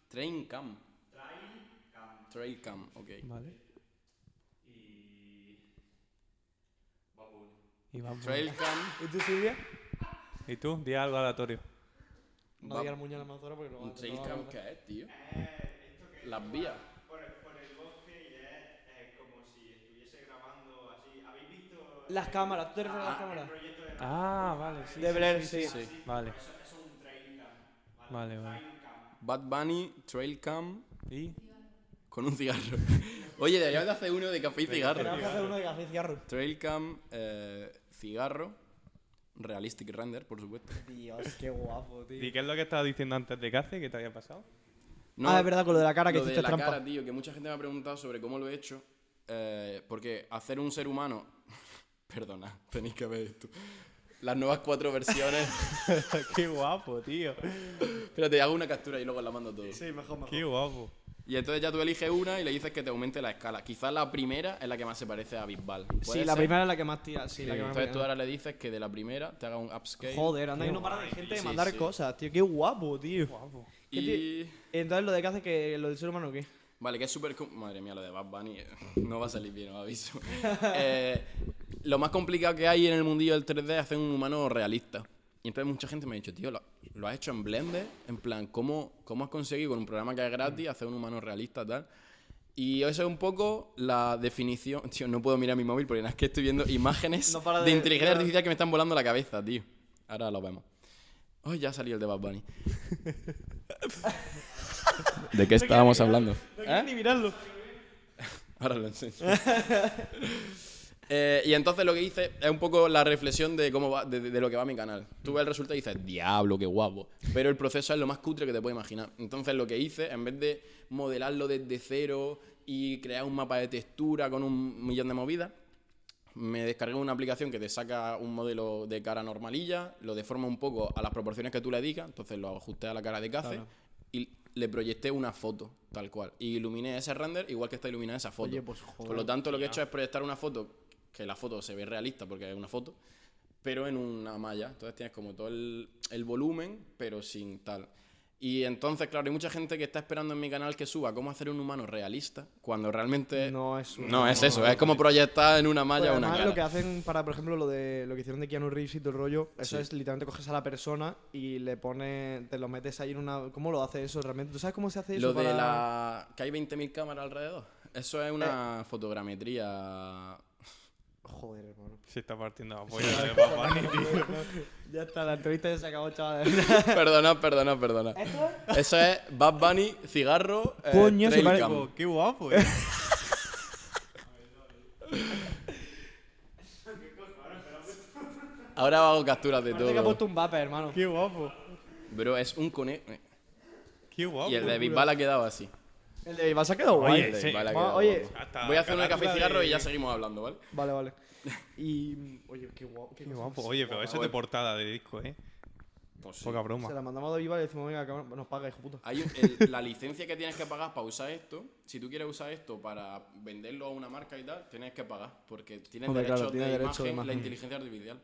Train cam. Trail cam. ok. Vale. Y Bad Bunny. Trail cam. ¿Y tú, Silvia? ¿Y tú? Di algo aleatorio. No Va- digas el la mazorra porque no va ¿Un no trail a cam qué es, tío? Las vías. Las cámaras, ¿tú te refieres a las cámaras? Ah, vale, sí. De sí, Blair, sí, sí. Sí. Vale. Vale, vale. Bad Bunny, Trail cam ¿Y? con un cigarro. Oye, deberíamos de hacer uno de café y cigarro. Tenemos que hacer uno de café y cigarro. Trail cam, eh, cigarro, realistic render, por supuesto. Dios, qué guapo, ¿Y tío. qué es lo que estabas diciendo antes de que hace? ¿Qué te había pasado? Ah, es verdad, con lo de la cara que lo de la trampa. cara, tío, que mucha gente me ha preguntado sobre cómo lo he hecho. eh, porque hacer un ser humano. Perdona, tenéis que ver esto. Las nuevas cuatro versiones. qué guapo, tío. Espérate, hago una captura y luego la mando todo. Sí, mejor, mejor. Qué guapo. Y entonces ya tú eliges una y le dices que te aumente la escala. Quizás la primera es la que más se parece a Bisbal. Sí, la primera es la que más tira. Sí, la que más Entonces tú ahora le dices que de la primera te haga un upscale. Joder, anda que no para de gente de Sí, mandar sí. cosas, tío. Qué guapo, tío. Guapo. Y. Entonces, lo de que hace que lo del ser humano, ¿qué? Vale, que es súper... com- Madre mía, lo de Bad Bunny eh, no va a salir bien, os aviso. Eh, lo más complicado que hay en el mundillo del 3D es hacer un humano realista. Y entonces mucha gente me ha dicho, tío, lo, lo has hecho en Blender, en plan, ¿cómo, ¿cómo has conseguido con un programa que es gratis hacer un humano realista tal? Y eso es un poco la definición... Tío, no puedo mirar mi móvil porque es que estoy viendo imágenes No de, de- inteligencia artificial que me están volando la cabeza, tío. Ahora lo vemos. Oh, ya salió el de Bad Bunny. ¿De qué estábamos hablando? No quiero ni mirarlo. Ahora lo enseño. Eh, y entonces lo que hice es un poco la reflexión de cómo va, de, de lo que va mi canal. Tú ves el resultado y dices, diablo, qué guapo. Pero el proceso es lo más cutre que te puedes imaginar. Entonces lo que hice, en vez de modelarlo desde cero y crear un mapa de textura con un millón de movidas, me descargué una aplicación que te saca un modelo de cara normalilla, lo deforma un poco a las proporciones que tú le digas, entonces lo ajusté a la cara de café Claro. y le proyecté una foto, tal cual. Y iluminé ese render igual que está iluminada esa foto. Oye, pues, joder, Por lo tanto, lo que he hecho es proyectar una foto, que la foto se ve realista porque es una foto, pero en una malla. Entonces tienes como todo el, el volumen, pero sin tal. Y entonces, claro, hay mucha gente que está esperando en mi canal que suba cómo hacer un humano realista, cuando realmente No es un- no es eso, es como proyectar en una malla Pues una cara. lo que hacen para, por ejemplo, lo de lo que hicieron de Keanu Reeves y todo el rollo, eso Sí. es literalmente coges a la persona y le pones, te lo metes ahí en una... ¿Cómo lo hace eso realmente? ¿Tú sabes cómo se hace eso Lo de para- la que hay 20.000 cámaras alrededor, eso es una fotogrametría Joder, hermano. Se está partiendo la polla de Bad Bunny, tío. ya está, la entrevista ya se acabó, chaval. perdona, perdona, perdona. Eso es Bad Bunny, cigarro, eh, Coño, se trail pare- cam. Qué guapo, eh. Ahora hago capturas de Parece que ha todo. puesto un vapor, hermano. Qué guapo. Bro, es un conejo. Qué guapo. Y el de Bisbal ha quedado así. El de Ibas ha quedado guay. Oye, El de sí. Bisbal ha Va, quedado oye. Voy a hacer una café y cigarro de- y ya seguimos hablando, ¿vale? Vale, vale. Y... Oye, qué guapo. Qué guapo. Oye, pero eso es de portada de disco, eh. Pues sí. Poca broma. Se la mandamos a Viva y decimos, venga, cabrón, nos paga, hijo puta. Hay un- el- la licencia que tienes que pagar para usar esto, si tú quieres usar esto para venderlo a una marca y tal, tienes que pagar, porque tienes Hombre, derechos claro, tiene de, derecho de imagen, la imagen. inteligencia artificial.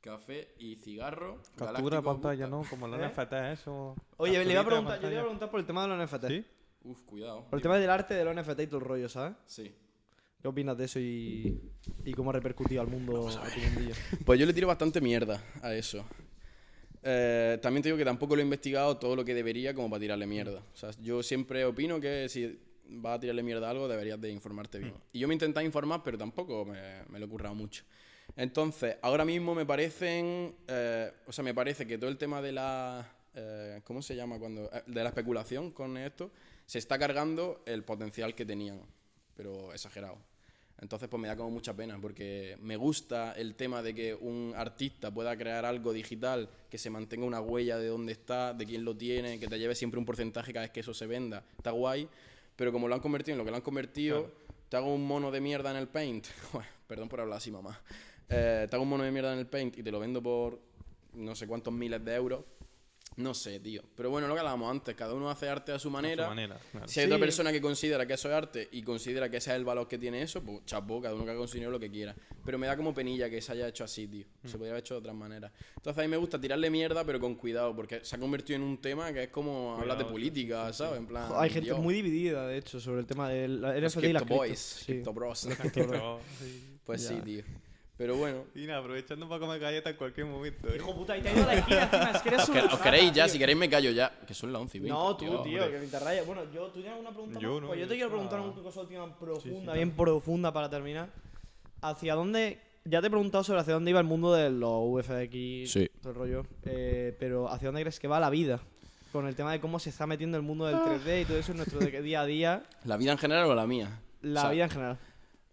Café y cigarro. Captura Galáctico pantalla, Busca. ¿no? Como los ¿Eh? NFT, eso. Oye, le iba Capturita a preguntar, yo le iba a pantalla. preguntar por el tema de los NFT. ¿Sí? Uf, cuidado. Por el tema del arte de los NFT y todo el rollo, ¿sabes? Sí. ¿Qué opinas de eso y, y cómo ha repercutido al mundo? Pues yo le tiro bastante mierda a eso. Eh, también te digo que tampoco lo he investigado todo lo que debería como para tirarle mierda. O sea, yo siempre opino que si vas a tirarle mierda a algo deberías de informarte bien. Y yo me intenté informar, pero tampoco me, me lo he currado mucho. Entonces, ahora mismo me parecen... eh, o sea, me parece que todo el tema de la... eh, ¿Cómo se llama cuando...? eh, de la especulación con esto, se está cargando el potencial que tenían. Pero exagerado. Entonces, pues me da como mucha pena, porque me gusta el tema de que un artista pueda crear algo digital que se mantenga una huella de dónde está, de quién lo tiene, que te lleve siempre un porcentaje cada vez que eso se venda. Está guay, pero como lo han convertido en lo que lo han convertido, te hago un mono de mierda en el paint. Joder, Perdón por hablar así, mamá. Eh, te hago un mono de mierda en el paint y te lo vendo por no sé cuántos miles de euros. No sé, tío. Pero bueno, lo que hablábamos antes, cada uno hace arte a su manera. manera, claro. Si hay Sí. otra persona que considera que eso es arte y considera que ese es el valor que tiene eso, pues chapo, cada uno que haga con su dinero lo que quiera. Pero me da como penilla que se haya hecho así, tío. Se podría haber hecho de otras maneras. Entonces a mí me gusta tirarle mierda, pero con cuidado, porque se ha convertido en un tema que es como hablar de política, ¿sabes? En plan. Hay gente Dios, muy dividida, de hecho, sobre el tema del los NFT y las Crypto Boys, Bros. Pues sí, Ya. tío. Pero bueno. Y nada, aprovechando para comer galletas en cualquier momento. ¿eh? Hijo puta, y te ha ido a la esquina encima, es que eres Os, un os queréis ya, tío. si queréis me callo ya. Que son las 11 y 20. No, tú, tío, hombre. que me interrayas. Bueno, yo, ¿tú tienes alguna pregunta Yo más? no, Pues yo te quiero preguntar una cosa última profunda, sí, bien profunda para terminar. ¿Hacia dónde...? Ya te he preguntado sobre hacia dónde iba el mundo de los VFX, Sí. todo el rollo. eh, pero ¿hacia dónde crees que va la vida? Con el tema de cómo se está metiendo el mundo del 3D y todo eso en nuestro día a día. ¿La vida en general o la mía? La O sea, vida en general.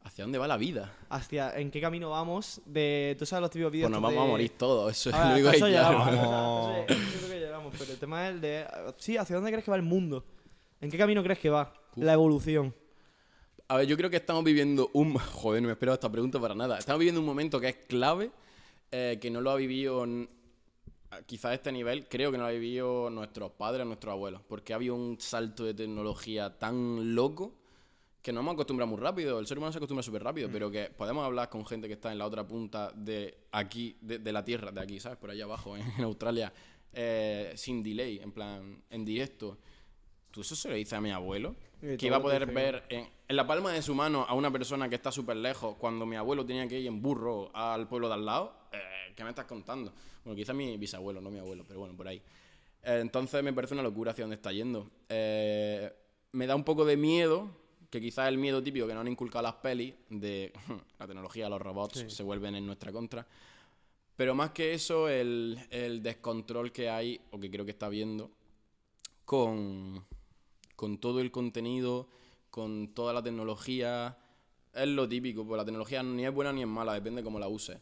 ¿Hacia dónde va la vida? Hacia en qué camino vamos de... ¿Tú sabes los típicos vídeos Pues nos vamos a morir todos, eso es lo único que eso llegamos, Vamos. o sea, eso es- yo creo que llegamos, pero el tema es el de... Sí, ¿hacia dónde crees que va el mundo? ¿En qué camino crees que va? La evolución. A ver, yo creo que estamos viviendo un... Joder, no me esperaba esta pregunta para nada. Estamos viviendo un momento que es clave, eh, que no lo ha vivido quizás a este nivel, creo que no lo ha vivido nuestros padres, nuestros abuelos, porque ha habido un salto de tecnología tan loco que nos hemos acostumbrado muy rápido. El ser humano se acostumbra súper rápido, pero que podemos hablar con gente que está en la otra punta de aquí, de, de la Tierra, de aquí, ¿sabes? Por allá abajo, en, en Australia, eh, sin delay, en plan, en directo. ¿Tú eso se lo dices a mi abuelo? Que iba a poder ver en, en la palma de su mano a una persona que está súper lejos cuando mi abuelo tenía que ir en burro al pueblo de al lado. Eh, ¿Qué me estás contando? Bueno, quizá mi bisabuelo, no mi abuelo, pero bueno, por ahí. Eh, entonces me parece una locura hacia dónde está yendo. Me da un poco de miedo, que quizás el miedo típico que nos han inculcado las pelis, de la tecnología, los robots se vuelven en nuestra contra. Pero más que eso, el, el descontrol que hay, o que creo que está habiendo, con, con todo el contenido, con toda la tecnología. Es lo típico, pues la tecnología ni es buena ni es mala, depende cómo la uses.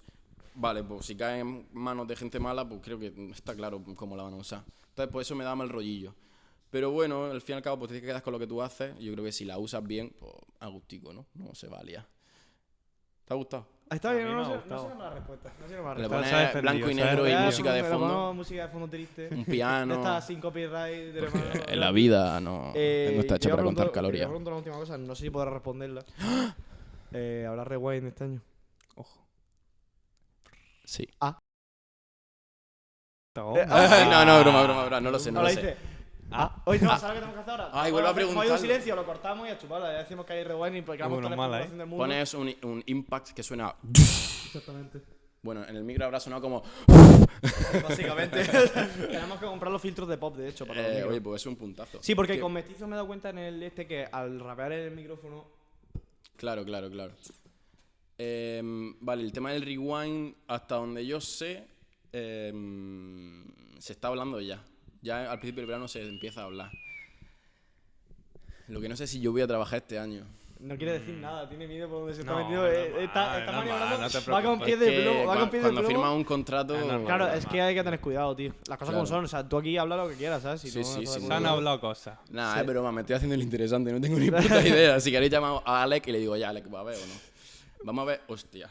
Vale, pues si cae en manos de gente mala, pues creo que está claro cómo la van a usar. Entonces, pues eso me da mal rollillo. Pero bueno, al fin y al cabo, pues te quedas con lo que tú haces. Yo creo que si la usas bien, pues agustico, ¿no? No se va a liar. ¿Te ha gustado? Está bien, no, no, sé, no sé la respuesta. No sé la Le respuesta. pones ha defendido, blanco y negro y música de fondo, música de fondo triste. un piano. esta sin copyright. de hermano. En la vida no, Eh, no está hecha para contar pregunto- calorías. Yo pregunto una última cosa, no sé si podrás responderla. eh, ¿Habrá rewind este año? Ojo. Sí. Está Eh, bueno. ah, no, no, broma, broma, broma. No lo sé, no lo sé. Dice. Ah, hoy no, ¿sabes lo que tenemos que hacer ahora? Ay, vuelve a Como hay un silencio, lo cortamos y a chuparla. Ya decimos que hay rewind y porque vamos Bueno, toda la mala, explotación del mundo. Pones un, un impact que suena. Exactamente. Bueno, en el micro habrá sonado como. Básicamente. Tenemos que comprar los filtros de pop, de hecho, para Eh, oye, pues es un puntazo. Sí, porque Que- con mestizo me he dado cuenta en el este que al rapear el micrófono. Claro, claro, claro. Em, vale, el tema del rewind, hasta donde yo sé, em, se está hablando ya. Ya al principio del verano se empieza a hablar. Lo que no sé si yo voy a trabajar este año. No quiere decir nada, tiene miedo por donde se está No, metido. eh, normal, está, está no va con pie Es de plomo, va cua- con pie de cuando firmas un contrato. Es. Claro, es que hay que tener cuidado, tío. Las cosas como son. O sea, tú aquí habla lo que quieras, ¿sabes? Si Sí, no, sí, no sí, sí. Se han hablado cosas. Nada, es broma, me estoy haciendo el interesante, no tengo ni puta idea. Si queréis llamar a Alex y le digo, ya, Alex, ¿va a ver o no? Vamos a ver, hostia.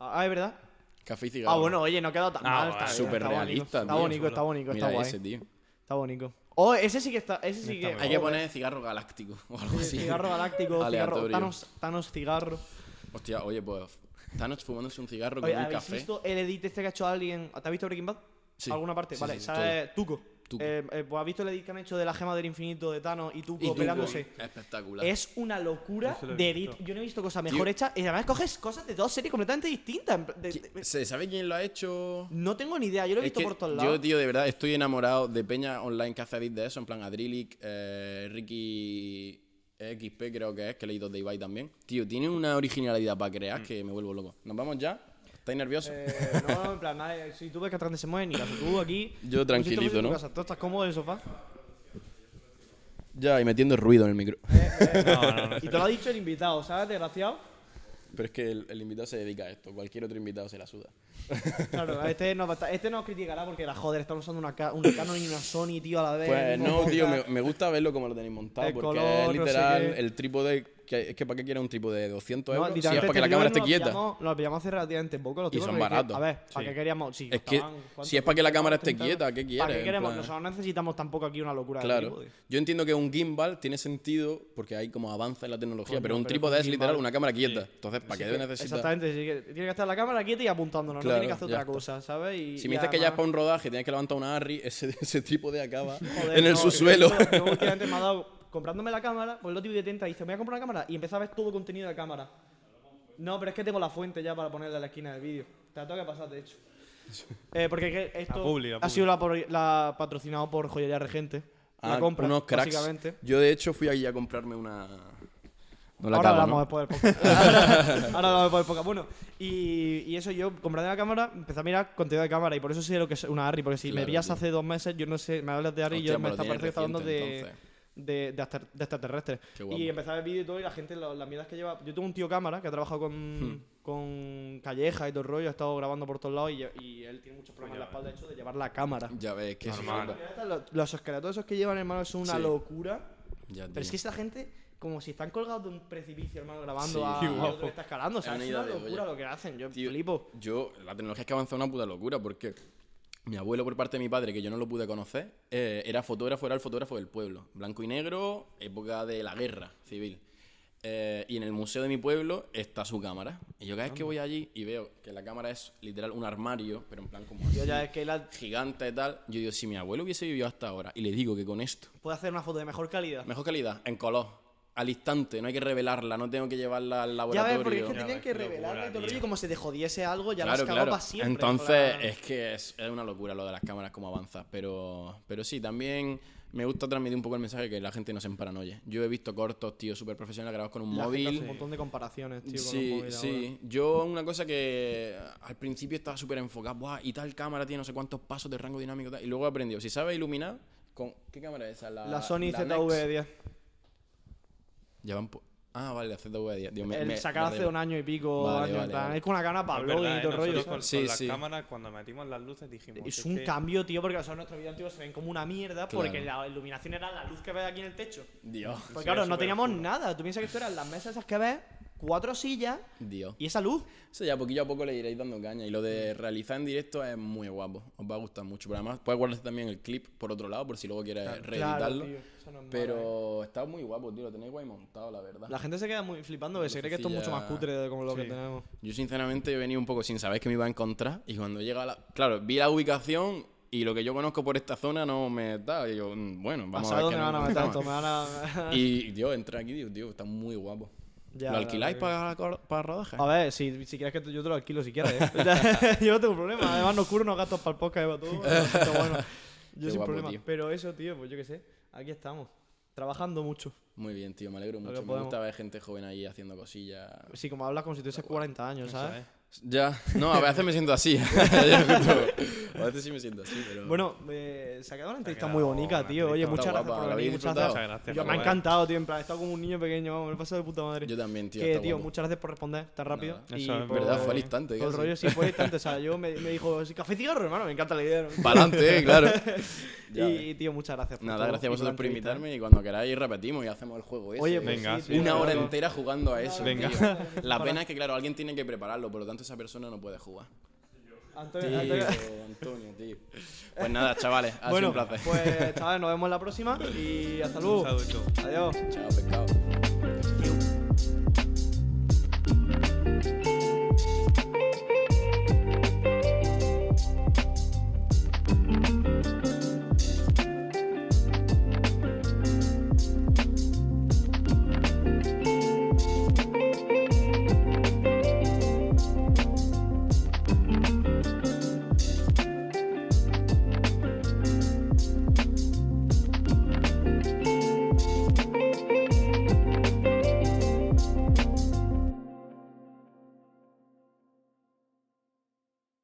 Ah, es verdad. Café y cigarro. Ah, bueno, oye, no ha quedado tan Ah, mal. Está, bien, Súper está bonito. realista, Está tío. bonito, está bonito, está Mira guay. ese, tío. Está bonito. Oh, ese sí que está. Ese sí que. Hay que poner cigarro galáctico o algo Sí, así. Cigarro galáctico, cigarro. Thanos, Thanos cigarro. Hostia, oye, pues. Thanos fumándose un cigarro Oye, con un ¿habéis café. visto el edit este que ha hecho alguien? ¿Te has visto Breaking Bad? Sí. ¿Alguna parte? Sí, vale, sí, sí, sale Tuco. Tuco. Eh, eh, pues has visto el edit que han hecho de la gema del infinito de Thanos y Tuco Y Tuco, peleándose. Espectacular. Es una locura de edit. visto. Yo no he visto cosas mejor hechas. Y además coges cosas de dos series completamente distintas. de- ¿Qui- de- ¿Se sabe quién lo ha hecho? no tengo ni idea. Yo lo he Es visto que por todos yo, lados. tío, de verdad estoy enamorado de Peña Online que hace edit de eso, en plan Adrilic, eh, Ricky XP creo que es, que he leído de Ibai también. Tío, tiene una originalidad para crear Mm. que me vuelvo loco. ¿Nos vamos ya? ¿Estáis nerviosos? Eh, no, en plan, nada, si tú ves que atrás se mueve, ni caso. Tú aquí. Yo tranquilito, ¿no? casa, Tú estás cómodo en el sofá. Ya, y metiendo ruido en el micro. No, no, no. Y te lo ha dicho el invitado, ¿sabes? Desgraciado. Pero es que el, el invitado se dedica a esto. Cualquier otro invitado se la suda. Claro, este estar- este nos criticará porque, la joder, estamos usando una, una Canon y una Sony, tío, a la vez. Pues no, tío, me, gusta verlo como lo tenéis montado. El porque color, es no sé literal qué. el trípode. Que, es que ¿para qué quieres un trípode de 200 No, euros? Si es para que la cámara esté quieta. pillamos- Nos pillamos hace relativamente poco los Y tíos. son baratos. A ver, ¿para Sí. qué queríamos? Sí, Es que si es para que la cámara esté 30 quieta, ¿qué ¿Para quieres? qué En queremos? Nosotros no necesitamos tampoco aquí una locura de Claro. trípode. Yo entiendo que un gimbal tiene sentido porque hay como avanza en la tecnología, pero un trípode es literal una cámara quieta. Entonces, ¿para qué debe necesitar? Exactamente, tiene que estar la cámara quieta y apuntándonos, Claro, tiene que hacer otra está. cosa, ¿sabes? Y, Si me dices que ya es para un rodaje tienes que levantar una Harry, ese, ese trípode acaba Joder, en el no, subsuelo. Yo, últimamente me ha dado, comprándome la cámara, pues lo típico que tenta, dice, me voy a comprar una cámara y empieza a ver todo contenido de cámara. No, pero es que tengo la fuente ya para ponerla en la esquina del vídeo. Te la tengo que pasar, de hecho. Eh, porque que esto La publi, la ha sido la, por- la patrocinado por Joyería Regente. la Ah, compra, unos cracks. básicamente. Yo, de hecho, fui allí a comprarme una. No la ahora cago, hablamos ¿no? después del podcast. ahora, hablamos después del podcast. Bueno, y, y eso yo, comprando la cámara, empecé a mirar contenido de cámara y por eso sé lo que es una Harry. Porque si me Claro, veías tío. hace dos meses, yo no sé, me hablas de Harry y Hostia, yo me pues lo está tienes pareciendo que está hablando reciente, de, entonces. de, de, de extraterrestres. Qué guapo. Y empecé a ver vídeo y todo y la gente, lo- las mierdas que lleva... Yo tengo un tío cámara que ha trabajado con, Hmm. con Calleja y todo el rollo, ha estado grabando por todos lados y, y él tiene muchos problemas en la espalda, de hecho, de llevar la cámara. Ya ves, que Normal. Los, los esqueletos esos que llevan, hermano, son una Sí. locura. Ya, Pero es tío. que esa gente, como si están colgados de un precipicio, hermano, grabando Sí, a otro que está escalando. O sea, Es una es locura olla. lo que hacen. Yo Tío, flipo. Yo, la tecnología es que avanza una puta locura porque mi abuelo, por parte de mi padre, que yo no lo pude conocer, eh, era fotógrafo, era el fotógrafo del pueblo. Blanco y negro, época de la guerra civil. Eh, y en el museo de mi pueblo está su cámara. Y yo cada vez que voy allí y veo que la cámara es literal un armario, pero en plan como Yo así, ya es que él ha- gigante y tal, yo digo, si mi abuelo hubiese vivido hasta ahora, y le digo que con esto, puede hacer una foto de mejor calidad. mejor calidad, en color, al instante, no hay que revelarla, no tengo que llevarla al Ya laboratorio. ves, porque es que Ya tenían que revelarla y todo el rollo, tío. y como si te jodiese algo, ya claro, las cagó claro. para siempre. Entonces, es que es, es una locura lo de las cámaras, cómo avanza. Pero, pero sí, también me gusta transmitir un poco el mensaje que la gente no se emparanoie. Yo he visto cortos, tío, súper profesionales grabados con un la gente hace móvil. un montón de comparaciones, tío, con los Sí, móviles sí. Yo, una cosa que al principio estaba súper enfocado, Buah, y tal cámara tiene no sé cuántos pasos de rango dinámico tal", y luego he aprendido. Si sabes iluminar, con ¿qué cámara es esa? La, ahora. La Sony la ZV-10. Ya van Ah, vale, la ZV-10. Dios, me- El me- sacar me hace un año y pico. Vale, vale. Es con una cámara para blog y ¿eh? todo el rollo. Nosotros ¿sabes? con, Sí, con las sí. cámaras, cuando metimos las luces, dijimos. Es un que- cambio, tío, porque o sea, nuestros vídeos antiguos se ven como una mierda porque la iluminación era la luz que ves aquí en el techo. Dios. Pues Sí, claro, no teníamos oscuro. nada. Tú piensas que esto eran las mesas esas que ves, cuatro sillas Dios. y esa luz. Eso ya poquillo a poco le iréis dando caña. Y lo de realizar en directo es muy guapo. Os va a gustar mucho. Pero además, puedes guardar también el clip por otro lado, por si luego quieres reeditarlo. Claro, tío, eso no es malo, eh. pero está muy guapo, tío. Lo tenéis guay montado, la verdad. La gente se queda muy flipando que se cree que esto es mucho más cutre de como lo que tenemos. Yo, sinceramente, he venido un poco sin saber que me iba a encontrar. Y cuando llega la. Claro, vi la ubicación. Y lo que yo conozco por esta zona no me da. Y yo, mm, bueno, vamos ¿Sabes a ver. me van a nos meter encontramos. esto? Me van a... Y, Dios, entré aquí, tío, tío, está muy guapo. Ya, ¿Lo alquiláis para, para rodaje? A ver, si, si quieres que te- yo te lo alquilo si quieres, ¿eh? yo no tengo problema. Además, no cubro unos gastos para el podcast, todo. Bueno. Yo Qué sin guapo, problema. tío. Pero eso, tío, pues yo qué sé. Aquí estamos. Trabajando mucho. Muy bien, tío, me alegro mucho. Me gusta ver gente joven ahí haciendo cosillas. Sí, como hablas como si tuvieses 40 años, ¿sabes? ¿Eh? Ya, no, a veces me siento así. A veces sí me siento así, pero. Bueno, eh, se ha quedado una entrevista quedado muy bonita, tío. Oye, muchas gracias guapa, por ¿la venir. habéis Muchas disfrutado? gracias. Muchas gracias Yo por me ha encantado, tío. En plan, he estado como un niño pequeño. vamos, Me he pasado de puta madre. yo también, tío. que, está tío, guapo. muchas gracias por responder tan rápido. Nada. Y Eso es por- verdad, fue al instante, Todo el rollo, sí, fue al instante. O sea, yo me, me dijo, ¿sí, café y cigarro, hermano. Me encanta la idea. ¿no? Pa'lante, eh, claro. Ya y, tío, muchas gracias. por Nada, todo gracias a vosotros por invitarme y cuando queráis repetimos y hacemos el juego ese. Oye, pues Venga, sí, sí. tío, Una hora entera jugando a eso. Venga. La pena es que, claro, alguien tiene que prepararlo, por lo tanto esa persona no puede jugar. Antonio, Tío, Antonio- Antonio, tío. Pues nada, chavales, ha Bueno, sido un placer. pues chavales, nos vemos la próxima y hasta luego. Adiós. Chao, pescado.